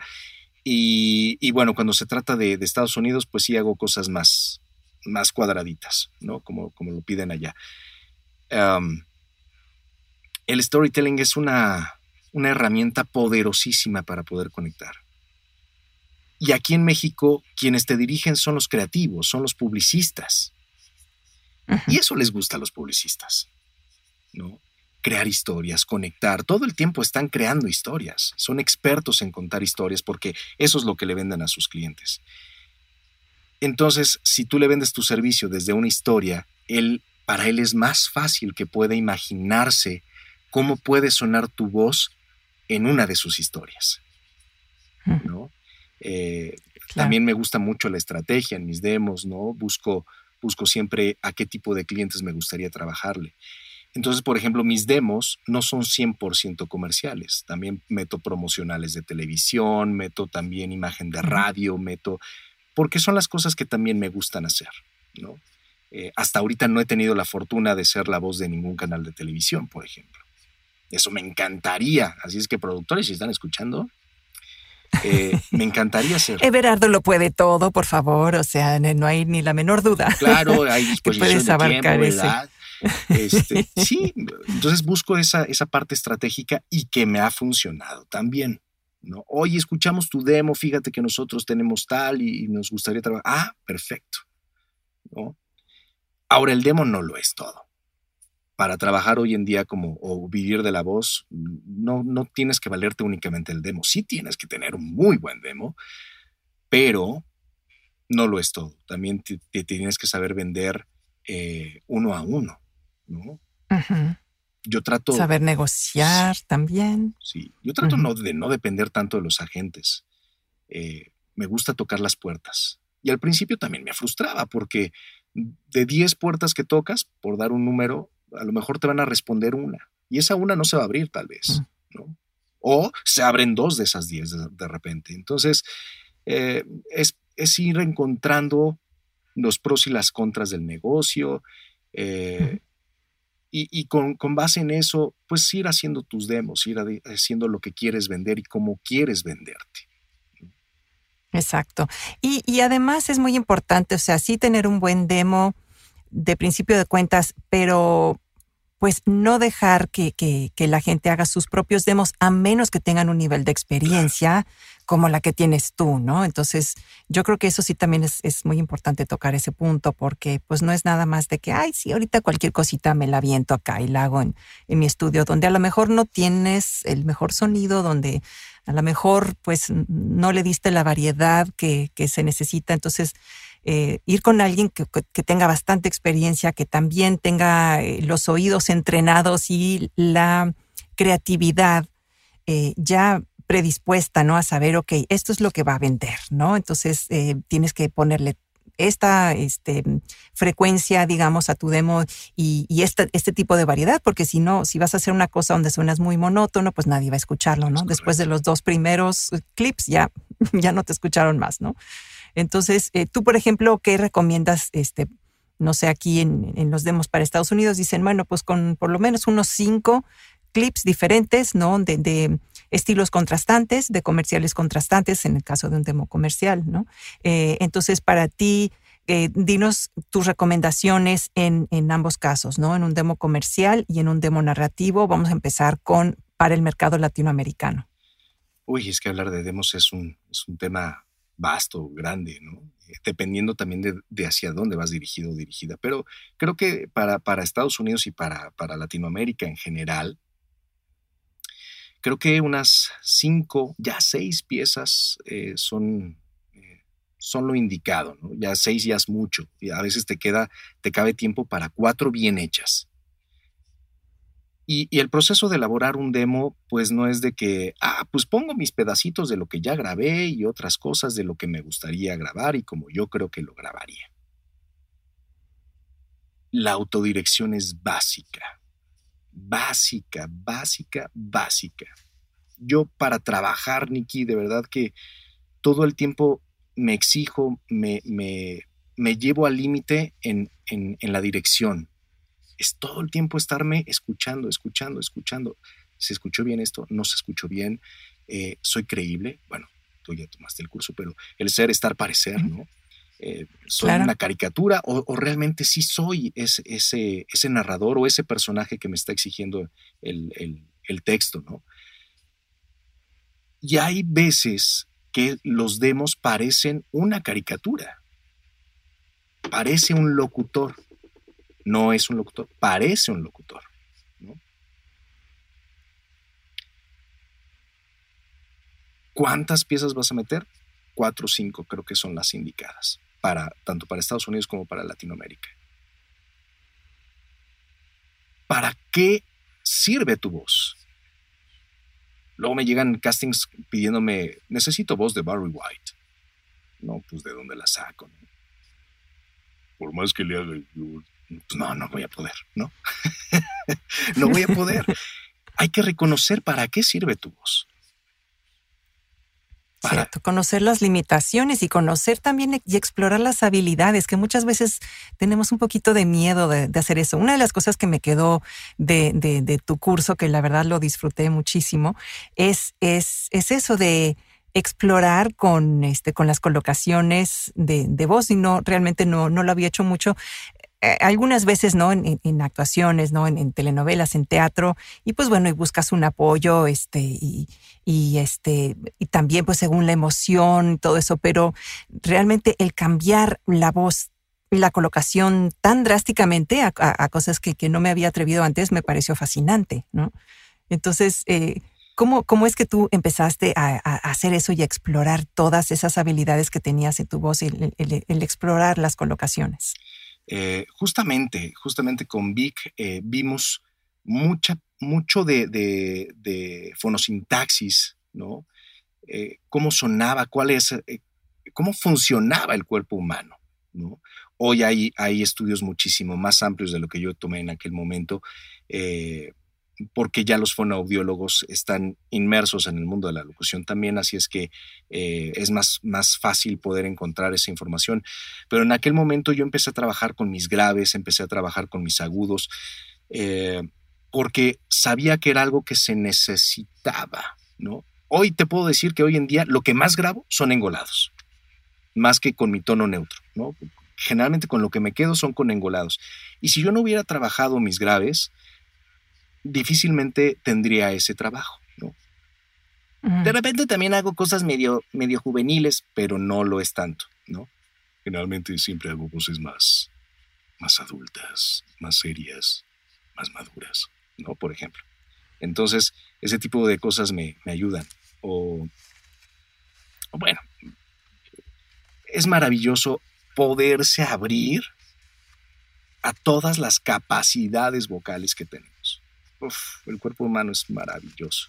Y, bueno, cuando se trata de, Estados Unidos, pues sí hago cosas más, más cuadraditas, ¿no? Como, como lo piden allá. el storytelling es una, una herramienta poderosísima para poder conectar. Y aquí en México, quienes te dirigen son los creativos, son los publicistas. Y eso les gusta a los publicistas, ¿no? Crear historias, conectar, todo el tiempo están creando historias, son expertos en contar historias porque eso es lo que le venden a sus clientes. Entonces, si tú le vendes tu servicio desde una historia, él, para él es más fácil que pueda imaginarse cómo puede sonar tu voz en una de sus historias, ¿no? Eh, también me gusta mucho la estrategia en mis demos, ¿no? Busco, busco siempre a qué tipo de clientes me gustaría trabajarle. Entonces, por ejemplo, mis demos no son 100% comerciales. También meto promocionales de televisión, meto también imagen de radio, meto... Porque son las cosas que también me gustan hacer, ¿no? Eh, hasta ahorita no he tenido la fortuna de ser la voz de ningún canal de televisión, por ejemplo. Eso me encantaría. Así es que productores, si están escuchando, eh, me encantaría ser. Everardo lo puede todo, por favor, o sea, no hay ni la menor duda. Claro, hay (laughs) disposición de tiempo, este, sí, entonces busco esa, esa parte estratégica y que me ha funcionado también. ¿no? Oye, escuchamos tu demo, fíjate que nosotros tenemos tal y, y nos gustaría trabajar. Ah, perfecto. ¿no? Ahora el demo no lo es todo para trabajar hoy en día como o vivir de la voz, no, no tienes que valerte únicamente el demo. Sí tienes que tener un muy buen demo, pero no lo es todo. También te, tienes que saber vender eh, uno a uno, ¿no? Yo trato... Saber negociar también. Sí, yo trato no, de no depender tanto de los agentes. Eh, me gusta tocar las puertas. Y al principio también me frustraba porque de 10 puertas que tocas, por dar un número, a lo mejor te van a responder una y esa una no se va a abrir tal vez, ¿no? O se abren dos de esas diez de, repente. Entonces, eh, es, ir encontrando los pros y las contras del negocio eh, y, con, base en eso, pues ir haciendo tus demos, ir haciendo lo que quieres vender y cómo quieres venderte. Exacto. Y, y además es muy importante, o sea, sí tener un buen demo de principio de cuentas, pero pues no dejar que, la gente haga sus propios demos a menos que tengan un nivel de experiencia como la que tienes tú, ¿no? Entonces, yo creo que eso sí también es, muy importante tocar ese punto porque pues no es nada más de que, ay, sí, ahorita cualquier cosita me la viento acá y la hago en, en mi estudio, donde a lo mejor no tienes el mejor sonido, donde a lo mejor pues no le diste la variedad que, que se necesita. Entonces, eh, ir con alguien que, tenga bastante experiencia, que también tenga eh, los oídos entrenados y la creatividad eh, ya predispuesta, ¿no? A saber, ok, esto es lo que va a vender, ¿no? Entonces tienes que ponerle esta este, frecuencia, digamos, a tu demo y, este, este, tipo de variedad, porque si no, si vas a hacer una cosa donde suenas muy monótono, pues nadie va a escucharlo, ¿no? Después de los dos primeros clips ya, (laughs) ya no te escucharon más, ¿no? Entonces, eh, tú, por ejemplo, ¿qué recomiendas? Este, no sé, aquí en, los demos para Estados Unidos dicen, bueno, pues con por lo menos unos cinco clips diferentes, ¿no? De, estilos contrastantes, de comerciales contrastantes, en el caso de un demo comercial, ¿no? Eh, entonces, para ti, eh, dinos tus recomendaciones en, en ambos casos, ¿no? En un demo comercial y en un demo narrativo. Vamos a empezar con para el mercado latinoamericano. Uy, es que hablar de demos es un, es un tema vasto, grande, ¿no? Dependiendo también de, hacia dónde vas dirigido o dirigida. Pero creo que para, para Estados Unidos y para, para Latinoamérica en general, creo que unas cinco, ya seis piezas eh, son son lo indicado, ¿no? Ya seis ya es mucho. Y a veces te queda, te cabe tiempo para cuatro bien hechas. Y, el proceso de elaborar un demo, pues no es de que, ah, pues pongo mis pedacitos de lo que ya grabé y otras cosas de lo que me gustaría grabar y como yo creo que lo grabaría. La autodirección es básica, básica, básica, básica. Yo para trabajar, Nikki, de verdad que todo el tiempo me exijo, me, me, llevo al límite en, la dirección. Es todo el tiempo estarme escuchando, escuchando, escuchando. ¿Se escuchó bien esto? ¿No se escuchó bien? Eh, ¿Soy creíble? Bueno, tú ya tomaste el curso, pero el ser, estar, parecer, ¿no? Eh, ¿Soy una caricatura o, realmente sí soy ese, ese, ese, narrador o ese personaje que me está exigiendo el, el texto, ¿no? Y hay veces que los demos parecen una caricatura. Parece un locutor. No es un locutor, parece un locutor. ¿Cuántas piezas vas a meter? Cuatro o cinco creo que son las indicadas, para, tanto para Estados Unidos como para Latinoamérica. ¿Para qué sirve tu voz? Luego me llegan castings pidiéndome, necesito voz de Barry White. No, pues de dónde la saco. Por más que le haga, pues no, no voy a poder, ¿no? (laughs) no voy a poder. Hay que reconocer para qué sirve tu voz. Cierto, conocer las limitaciones y conocer también y explorar las habilidades, que muchas veces tenemos un poquito de miedo de, hacer eso. Una de las cosas que me quedó de, tu curso, que la verdad lo disfruté muchísimo, es, es, es eso de explorar con, este, con las colocaciones de, de voz y no, realmente no, no lo había hecho mucho. Eh, algunas veces, ¿no? En, actuaciones, ¿no? En, telenovelas, en teatro, y pues bueno, y buscas un apoyo, este, y, y, este, y también pues según la emoción todo eso, pero realmente el cambiar la voz la colocación tan drásticamente a, cosas que, que, no me había atrevido antes me pareció fascinante, ¿no? Entonces, eh, ¿cómo, ¿cómo, es que tú empezaste a, hacer eso y a explorar todas esas habilidades que tenías en tu voz y el explorar las colocaciones? Eh, justamente, justamente con Vic eh, vimos mucha, mucho de, fonosintaxis, ¿no? Eh, cómo sonaba, cuál es, cómo funcionaba el cuerpo humano, ¿no? Hoy hay, hay, estudios muchísimo más amplios de lo que yo tomé en aquel momento, porque ya los fonoaudiólogos están inmersos en el mundo de la locución también, así es que eh, es más, más fácil poder encontrar esa información. Pero en aquel momento yo empecé a trabajar con mis graves, empecé a trabajar con mis agudos, eh, porque sabía que era algo que se necesitaba, ¿no? Hoy te puedo decir que hoy en día lo que más grabo son engolados, más que con mi tono neutro, ¿no? Generalmente con lo que me quedo son con engolados. Y si yo no hubiera trabajado mis graves, difícilmente tendría ese trabajo, ¿no? De repente también hago cosas medio, medio juveniles, pero no lo es tanto, ¿no? Generalmente siempre hago voces más, más adultas, más serias, más maduras, ¿no? Por ejemplo. Entonces, ese tipo de cosas me, ayudan. O, bueno, es maravilloso poderse abrir a todas las capacidades vocales que tenemos el cuerpo humano es maravilloso.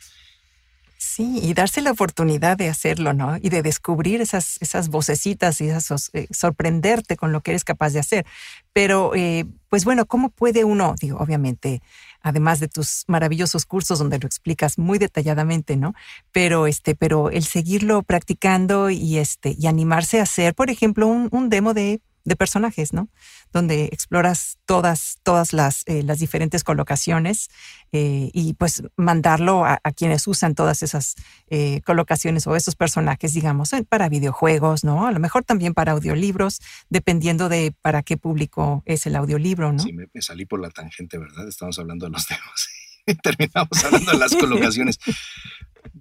Sí, y darse la oportunidad de hacerlo, ¿no? Y de descubrir esas, esas vocecitas y esas, eh, sorprenderte con lo que eres capaz de hacer. Pero, eh, pues bueno, ¿cómo puede uno, digo, obviamente, además de tus maravillosos cursos donde lo explicas muy detalladamente, ¿no? Pero, este, pero el seguirlo practicando y, este, y animarse a hacer, por ejemplo, un demo de de personajes, ¿no? Donde exploras todas, todas las, eh, las diferentes colocaciones eh, y pues mandarlo a, quienes usan todas esas eh, colocaciones o esos personajes, digamos, para videojuegos, ¿no? A lo mejor también para audiolibros, dependiendo de para qué público es el audiolibro, ¿no? Sí, me, salí por la tangente, ¿verdad? Estamos hablando de los (laughs) temas. Terminamos hablando de las colocaciones.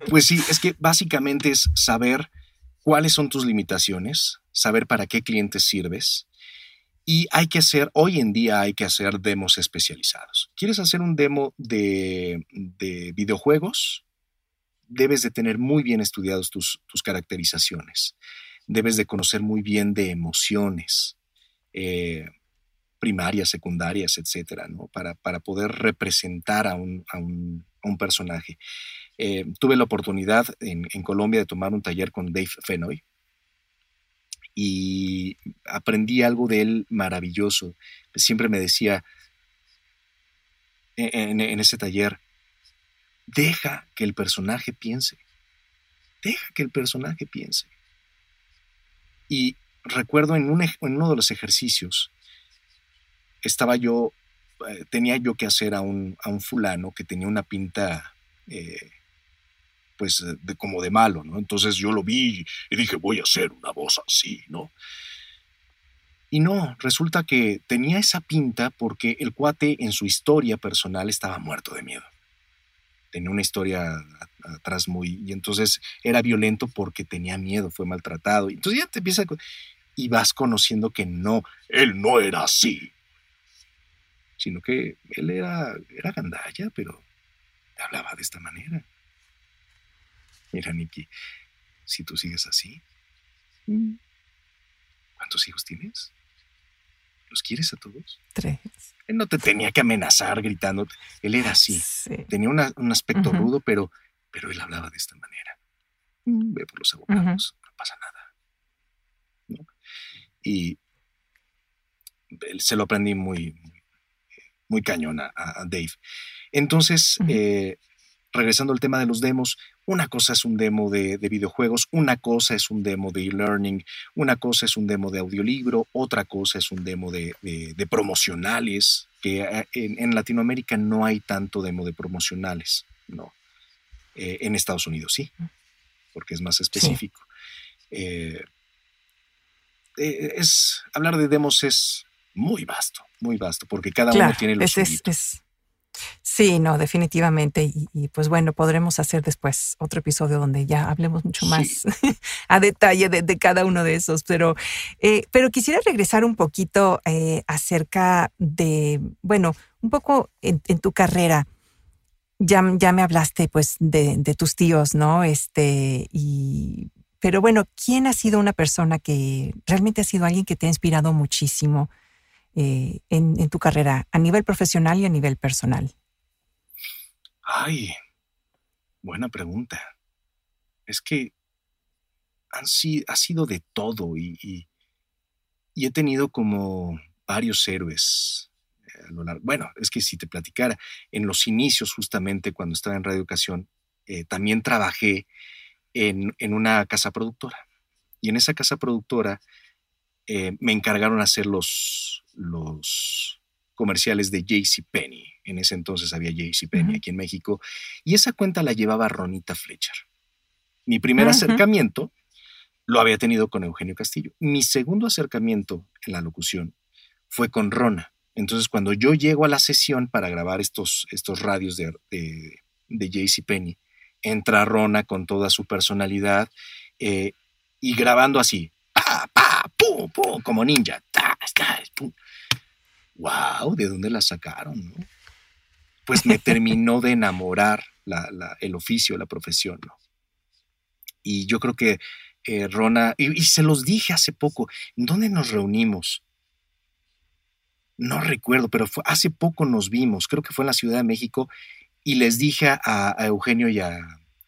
Pues sí, es que básicamente es saber cuáles son tus limitaciones, saber para qué clientes sirves. Y hay que hacer, hoy en día hay que hacer demos especializados. ¿Quieres hacer un demo de, videojuegos? Debes de tener muy bien estudiados tus, caracterizaciones. Debes de conocer muy bien de emociones. Eh, primarias, secundarias, etcétera, ¿no? para, para poder representar a un, personaje. Eh, tuve la oportunidad en, en, Colombia de tomar un taller con Dave Fenoy, y aprendí algo de él maravilloso. Siempre me decía e-, en, ese taller, deja que el personaje piense, deja que el personaje piense. Y recuerdo en, un, en uno de los ejercicios, estaba yo, eh, tenía yo que hacer a un, a un fulano que tenía una pinta eh, pues eh, de, como de malo, ¿no? Entonces yo lo vi y dije, voy a hacer una voz así, ¿no? Y no, resulta que tenía esa pinta porque el cuate en su historia personal estaba muerto de miedo. Tenía una historia atrás muy... Y entonces era violento porque tenía miedo, fue maltratado. Entonces ya te empieza... Y vas conociendo que no, él no era así. Sino que él era, era gandalla, pero hablaba de esta manera. Mira, Nikki, si tú sigues así, mm. ¿cuántos hijos tienes? ¿Los quieres a todos? Tres. Él no te tenía que amenazar gritando. Él era así. Tenía un aspecto rudo, pero, pero él hablaba de esta manera. Mm. Ve por los abogados, no pasa nada. Y se lo aprendí muy, muy, cañón a, Dave. Entonces, eh, regresando al tema de los demos, una cosa es un demo de, videojuegos, una cosa es un demo de e-learning, una cosa es un demo de audiolibro, otra cosa es un demo de, promocionales, que eh, en, Latinoamérica no hay tanto demo de promocionales, no. Eh, en Estados Unidos sí, porque es más específico. Eh, es, hablar de demos es muy vasto, muy vasto, porque cada uno tiene los es, Sí, no, definitivamente. Y, pues bueno, podremos hacer después otro episodio donde ya hablemos mucho más (laughs) a detalle de, cada uno de esos. Pero, eh, pero quisiera regresar un poquito eh, acerca de, bueno, un poco en, tu carrera. Ya, ya me hablaste pues de, de, tus tíos, ¿no? Este, y, pero bueno, ¿quién ha sido una persona que realmente ha sido alguien que te ha inspirado muchísimo? Eh, en, tu carrera, a nivel profesional y a nivel personal? Ay, buena pregunta. Es que han ha sido de todo y, he tenido como varios héroes eh. Bueno, es que si te platicara, en los inicios, justamente cuando estaba en Radio Educación, eh, también trabajé en, una casa productora. Y en esa casa productora me encargaron hacer los, los comerciales de JCPenney. En ese entonces había JCPenney aquí en México. Y esa cuenta la llevaba Ronita Fletcher. Mi primer acercamiento lo había tenido con Eugenio Castillo. Mi segundo acercamiento en la locución fue con Rona. Entonces, cuando yo llego a la sesión para grabar estos, estos radios de, de, de JCPenney, entra Rona con toda su personalidad eh, y grabando así, pa, pa, como ninja. ¡Wow! ¿De dónde la sacaron? Pues me (laughs) terminó de enamorar el oficio, la profesión. ¿no? Y yo creo que eh, Rona, y, se los dije hace poco, ¿dónde nos reunimos? No recuerdo, pero hace poco nos vimos, creo que fue en la Ciudad de México, y les dije a, Eugenio y a,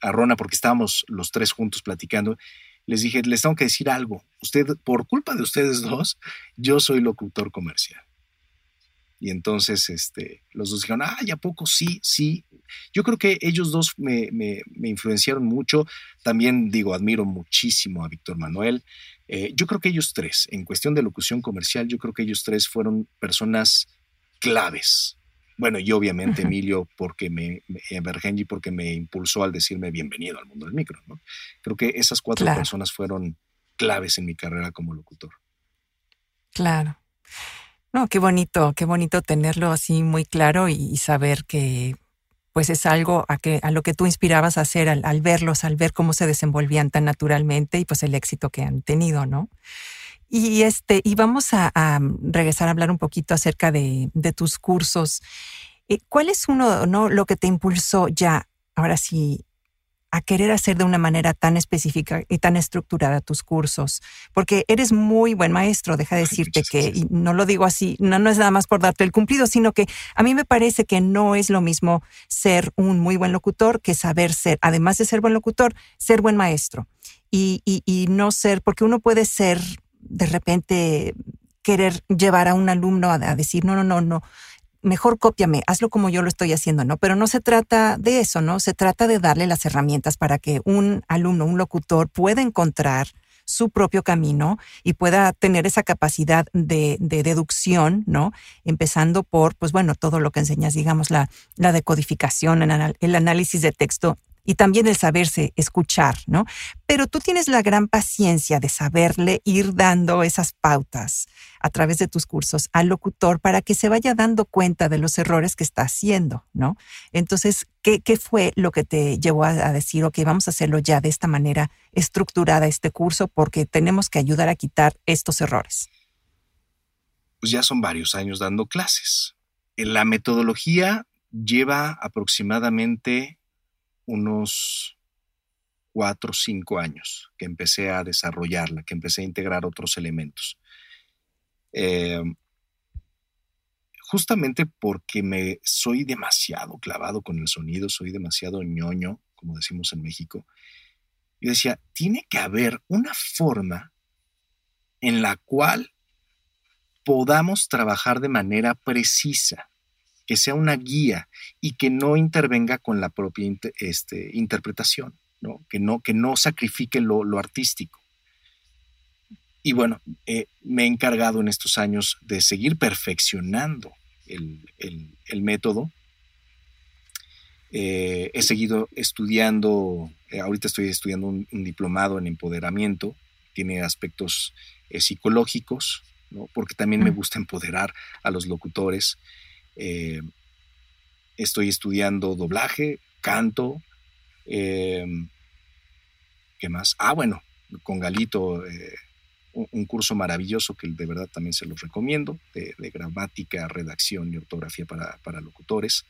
a Rona, porque estábamos los tres juntos platicando, les dije, les tengo que decir algo. Usted, por culpa de ustedes dos, yo soy locutor comercial. Y entonces este, los dos dijeron, ah, ¿a poco? Sí, sí. Yo creo que ellos dos me, me, influenciaron mucho. También digo, admiro muchísimo a Víctor Manuel. Eh, yo creo que ellos tres, en cuestión de locución comercial, yo creo que ellos tres fueron personas claves. Bueno, y obviamente (laughs) Emilio porque me, Bergenji porque me impulsó al decirme bienvenido al mundo del micro. ¿no? Creo que esas cuatro personas fueron claves en mi carrera como locutor. Claro. No, qué bonito, qué bonito tenerlo así muy claro y, saber que pues es algo a, que, a lo que tú inspirabas a hacer al, verlos, al ver cómo se desenvolvían tan naturalmente y pues el éxito que han tenido, ¿no? Y este, y vamos a, regresar a hablar un poquito acerca de, de tus cursos. Eh, ¿Cuál es uno, no, lo que te impulsó ya, ahora sí, a querer hacer de una manera tan específica y tan estructurada tus cursos, porque eres muy buen maestro, deja de decirte que, y no lo digo así, no, no es nada más por darte el cumplido, sino que a mí me parece que no es lo mismo ser un muy buen locutor que saber ser, además de ser buen locutor, ser buen maestro. Y, y, y no ser, porque uno puede ser de repente querer llevar a un alumno a, decir, no, no, no, no, mejor cópiame, hazlo como yo lo estoy haciendo, ¿no? Pero no se trata de eso, ¿no? Se trata de darle las herramientas para que un alumno, un locutor pueda encontrar su propio camino y pueda tener esa capacidad de, deducción, ¿no? Empezando por, pues bueno, todo lo que enseñas, digamos, la, la decodificación, el análisis de texto y también el saberse escuchar, ¿no? Pero tú tienes la gran paciencia de saberle ir dando esas pautas a través de tus cursos al locutor para que se vaya dando cuenta de los errores que está haciendo, ¿no? Entonces, ¿qué, fue lo que te llevó a, decir, ok, vamos a hacerlo ya de esta manera estructurada este curso porque tenemos que ayudar a quitar estos errores? Pues ya son varios años dando clases. La metodología lleva aproximadamente unos cuatro o cinco años que empecé a desarrollarla, que empecé a integrar otros elementos. Eh, justamente porque me soy demasiado clavado con el sonido, soy demasiado ñoño, como decimos en México. Yo decía, tiene que haber una forma en la cual podamos trabajar de manera precisa que sea una guía y que no intervenga con la propia este, interpretación, ¿no? Que, no, que no sacrifique lo, artístico. Y bueno, eh, me he encargado en estos años de seguir perfeccionando el, método. Eh, he seguido estudiando, eh, ahorita estoy estudiando un, diplomado en empoderamiento, tiene aspectos psicológicos, porque también me gusta empoderar a los locutores. Eh, estoy estudiando doblaje, canto. Eh, ¿Qué más? Ah, bueno, con Galito, eh, un, curso maravilloso que de verdad también se los recomiendo, de, gramática, redacción y ortografía para, locutores.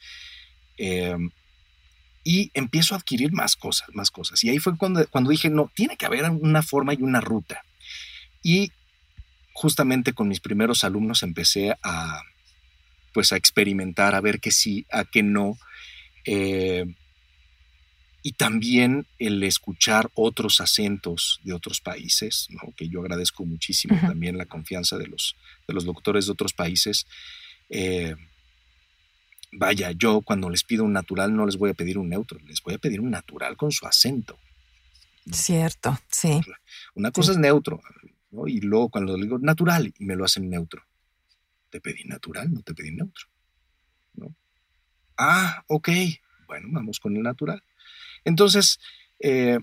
y empiezo a adquirir más cosas, más cosas. Y ahí fue cuando, cuando dije, no, tiene que haber una forma y una ruta. Y justamente con mis primeros alumnos empecé a, pues a experimentar, a ver que sí, a que no. Eh, y también el escuchar otros acentos de otros países, que yo agradezco muchísimo también la confianza de los, de los locutores de otros países. Eh, vaya, yo cuando les pido un natural no les voy a pedir un neutro, les voy a pedir un natural con su acento. Cierto, sí. Una cosa es neutro, y luego cuando digo natural y me lo hacen neutro te pedí natural, no te pedí neutro. ¿no? Ah, ok, bueno, vamos con el natural. Entonces, eh,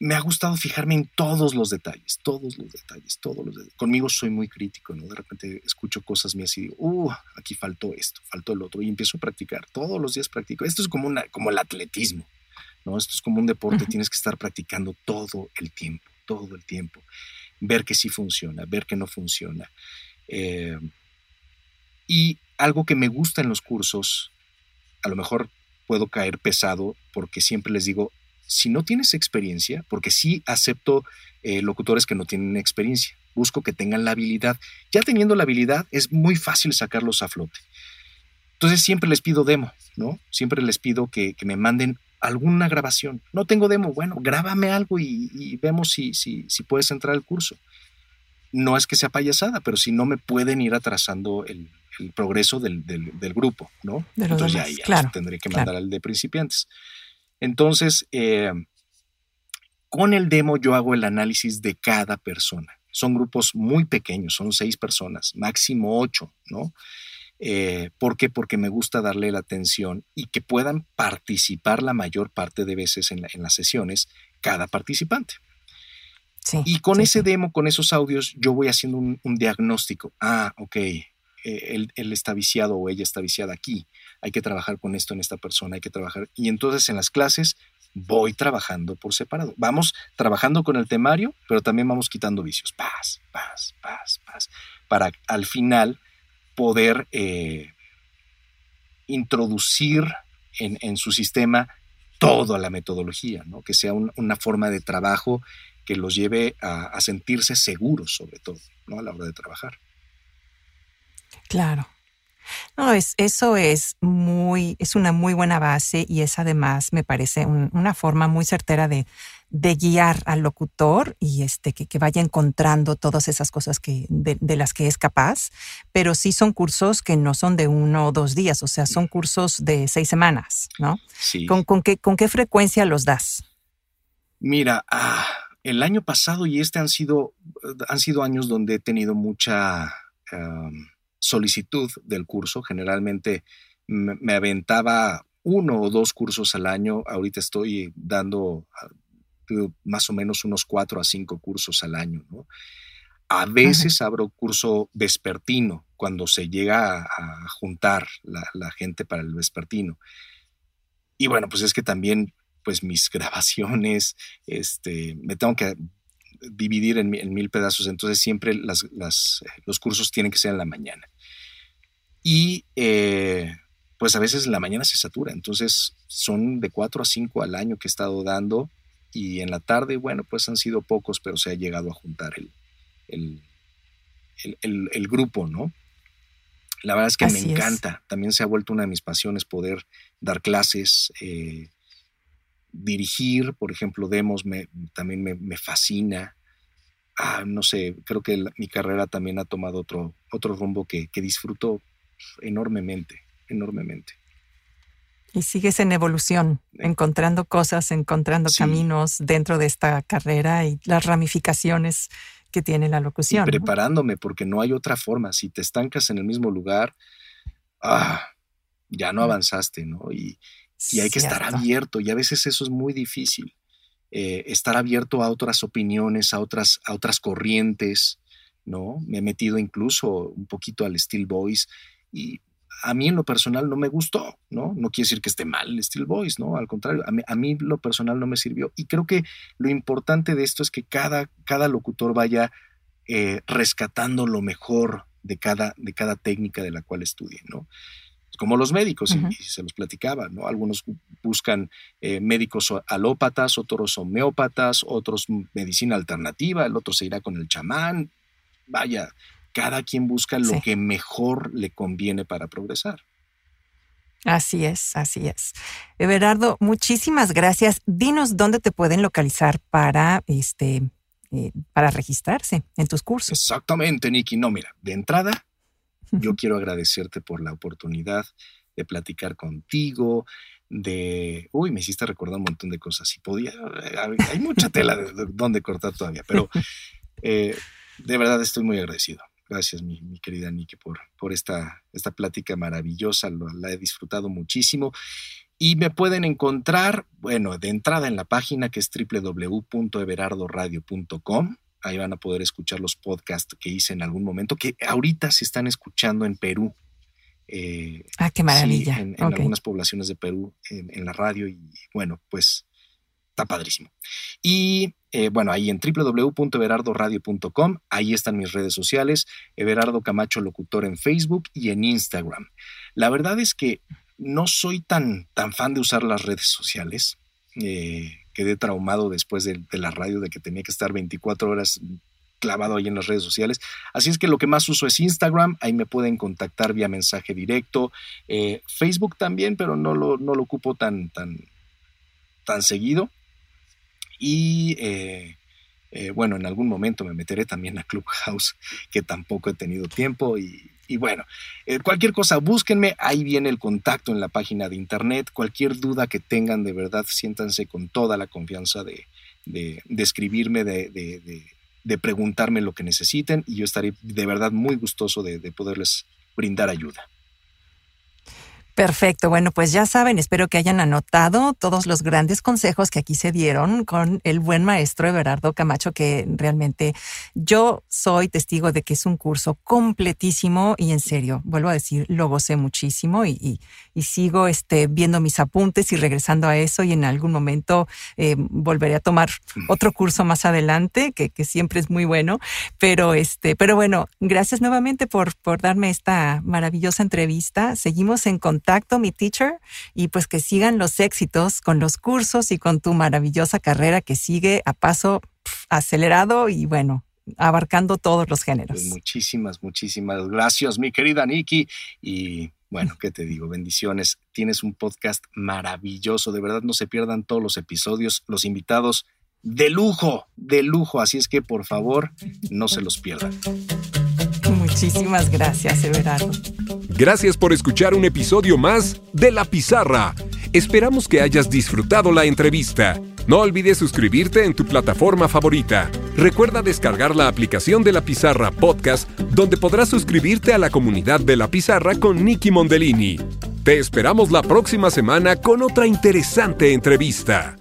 me ha gustado fijarme en todos los detalles, todos los detalles, todos los detalles. Conmigo soy muy crítico, ¿no? De repente escucho cosas mías y digo, uh, aquí faltó esto, faltó el otro, y empiezo a practicar. Todos los días practico. Esto es como, una, como el atletismo, ¿no? Esto es como un deporte, tienes que estar practicando todo el tiempo, todo el tiempo. Ver que sí funciona, ver que no funciona. Eh, y algo que me gusta en los cursos, a lo mejor puedo caer pesado porque siempre les digo, si no tienes experiencia, porque sí acepto eh, locutores que no tienen experiencia, busco que tengan la habilidad. Ya teniendo la habilidad es muy fácil sacarlos a flote. Entonces siempre les pido demo, ¿no? Siempre les pido que, me manden alguna grabación. No tengo demo, bueno, grábame algo y, vemos si, si, si puedes entrar al curso no es que sea payasada, pero si no me pueden ir atrasando el, el progreso del, grupo, ¿no? Entonces ya, ya tendré que mandar al de principiantes. Entonces, eh, con el demo yo hago el análisis de cada persona. Son grupos muy pequeños, son seis personas, máximo ocho, ¿no? Eh, ¿Por qué? Porque me gusta darle la atención y que puedan participar la mayor parte de veces en, las sesiones cada participante. Y con ese demo, con esos audios, yo voy haciendo un, diagnóstico. Ah, ok, eh, él, él, está viciado o ella está viciada aquí. Hay que trabajar con esto en esta persona, hay que trabajar. Y entonces en las clases voy trabajando por separado. Vamos trabajando con el temario, pero también vamos quitando vicios. Paz, paz, paz, paz. Para al final poder eh, introducir en, su sistema toda la metodología, ¿no? que sea una forma de trabajo que los lleve a, sentirse seguros, sobre todo, ¿no? a la hora de trabajar. Claro. No, es, eso es muy, es una muy buena base y es además, me parece, una forma muy certera de, de guiar al locutor y este, que, que, vaya encontrando todas esas cosas que, de, las que es capaz, pero sí son cursos que no son de uno o dos días, o sea, son cursos de seis semanas, ¿no? Sí. ¿Con, con, qué, con qué frecuencia los das? Mira, ah, el año pasado y este han sido, han sido años donde he tenido mucha solicitud del curso. Generalmente me, aventaba uno o dos cursos al año. Ahorita estoy dando ah, más o menos unos cuatro a cinco cursos al año. A veces abro curso vespertino cuando se llega a, juntar la, gente para el vespertino. Y bueno, pues es que también pues mis grabaciones, este, me tengo que dividir en, mil pedazos, entonces siempre las, los cursos tienen que ser en la mañana. Y eh, pues a veces en la mañana se satura, entonces son de cuatro a cinco al año que he estado dando y en la tarde, bueno, pues han sido pocos, pero se ha llegado a juntar el, el, grupo, ¿no? La verdad es que me encanta, también se ha vuelto una de mis pasiones poder dar clases, eh, dirigir, por ejemplo, demos, me, también me, fascina. Ah, no sé, creo que mi carrera también ha tomado otro, otro rumbo que, que disfruto enormemente, enormemente. Y sigues en evolución, encontrando cosas, encontrando caminos dentro de esta carrera y las ramificaciones que tiene la locución. Y preparándome, porque no hay otra forma. Si te estancas en el mismo lugar, ah, ya no mm. avanzaste, ¿no? Y, hay que estar abierto, y a veces eso es muy difícil. Eh, estar abierto a otras opiniones, a otras, a otras corrientes, ¿no? Me he metido incluso un poquito al Steel Voice y a mí en lo personal no me gustó, ¿no? No quiere decir que esté mal el Steel Voice, ¿no? Al contrario, a mí, lo personal no me sirvió. Y creo que lo importante de esto es que cada, cada locutor vaya eh, rescatando lo mejor de cada, de cada técnica de la cual estudie, ¿no? Como los médicos, y, se los platicaba, ¿no? Algunos buscan eh, médicos alópatas, otros homeópatas, otros medicina alternativa, el otro se irá con el chamán. Vaya, cada quien busca lo que mejor le conviene para progresar. Así es, así es. Everardo, muchísimas gracias. Dinos dónde te pueden localizar para este eh, para registrarse en tus cursos. Exactamente, Nikki. No, mira, de entrada, yo quiero agradecerte por la oportunidad de platicar contigo, de, uy, me hiciste recordar un montón de cosas. Si podía, eh, hay mucha tela de, donde cortar todavía, pero eh, de verdad estoy muy agradecido. Gracias, mi, querida Niki, por, por esta, esta plática maravillosa. la he disfrutado muchísimo. Y me pueden encontrar, bueno, de entrada en la página que es www.everardoradio.com. Ahí van a poder escuchar los podcasts que hice en algún momento, que ahorita se están escuchando en Perú. Eh, ah, qué maravilla. en, algunas poblaciones de Perú, en, la radio. Y bueno, pues está padrísimo. Y eh, bueno, ahí en www.everardoradio.com, ahí están mis redes sociales, Everardo Camacho Locutor en Facebook y en Instagram. La verdad es que no soy tan, tan fan de usar las redes sociales. Eh, quedé traumado después de, la radio de que tenía que estar 24 horas clavado ahí en las redes sociales. Así es que lo que más uso es Instagram, ahí me pueden contactar vía mensaje directo. Eh, Facebook también, pero no lo, no lo ocupo tan, tan, tan seguido. Y eh, eh, bueno, en algún momento me meteré también a Clubhouse, que tampoco he tenido tiempo y Y bueno, eh, cualquier cosa, búsquenme, ahí viene el contacto en la página de internet. Cualquier duda que tengan, de verdad, siéntanse con toda la confianza de, de, escribirme, de, de, preguntarme lo que necesiten y yo estaré de verdad muy gustoso de poderles brindar ayuda. Perfecto, bueno, pues ya saben, espero que hayan anotado todos los grandes consejos que aquí se dieron con el buen maestro Everardo Camacho, que realmente yo soy testigo de que es un curso completísimo y en serio, vuelvo a decir, lo gocé muchísimo y, sigo este, viendo mis apuntes y regresando a eso y en algún momento eh, volveré a tomar otro curso más adelante, que, siempre es muy bueno, pero, este, pero bueno, gracias nuevamente por, por darme esta maravillosa entrevista. Seguimos en contacto contacto, mi teacher, y pues que sigan los éxitos con los cursos y con tu maravillosa carrera que sigue a paso acelerado y bueno, abarcando todos los géneros. Pues muchísimas, muchísimas gracias, mi querida Nikki. Y bueno, ¿qué te digo? Bendiciones. Tienes un podcast maravilloso. De verdad, no se pierdan todos los episodios, los invitados de lujo, de lujo. Así es que, por favor, no se los pierdan. Muchísimas gracias, Everardo. Gracias por escuchar un episodio más de La Pizarra. Esperamos que hayas disfrutado la entrevista. No olvides suscribirte en tu plataforma favorita. Recuerda descargar la aplicación de La Pizarra Podcast, donde podrás suscribirte a la comunidad de La Pizarra con Nicky Mondellini. Te esperamos la próxima semana con otra interesante entrevista.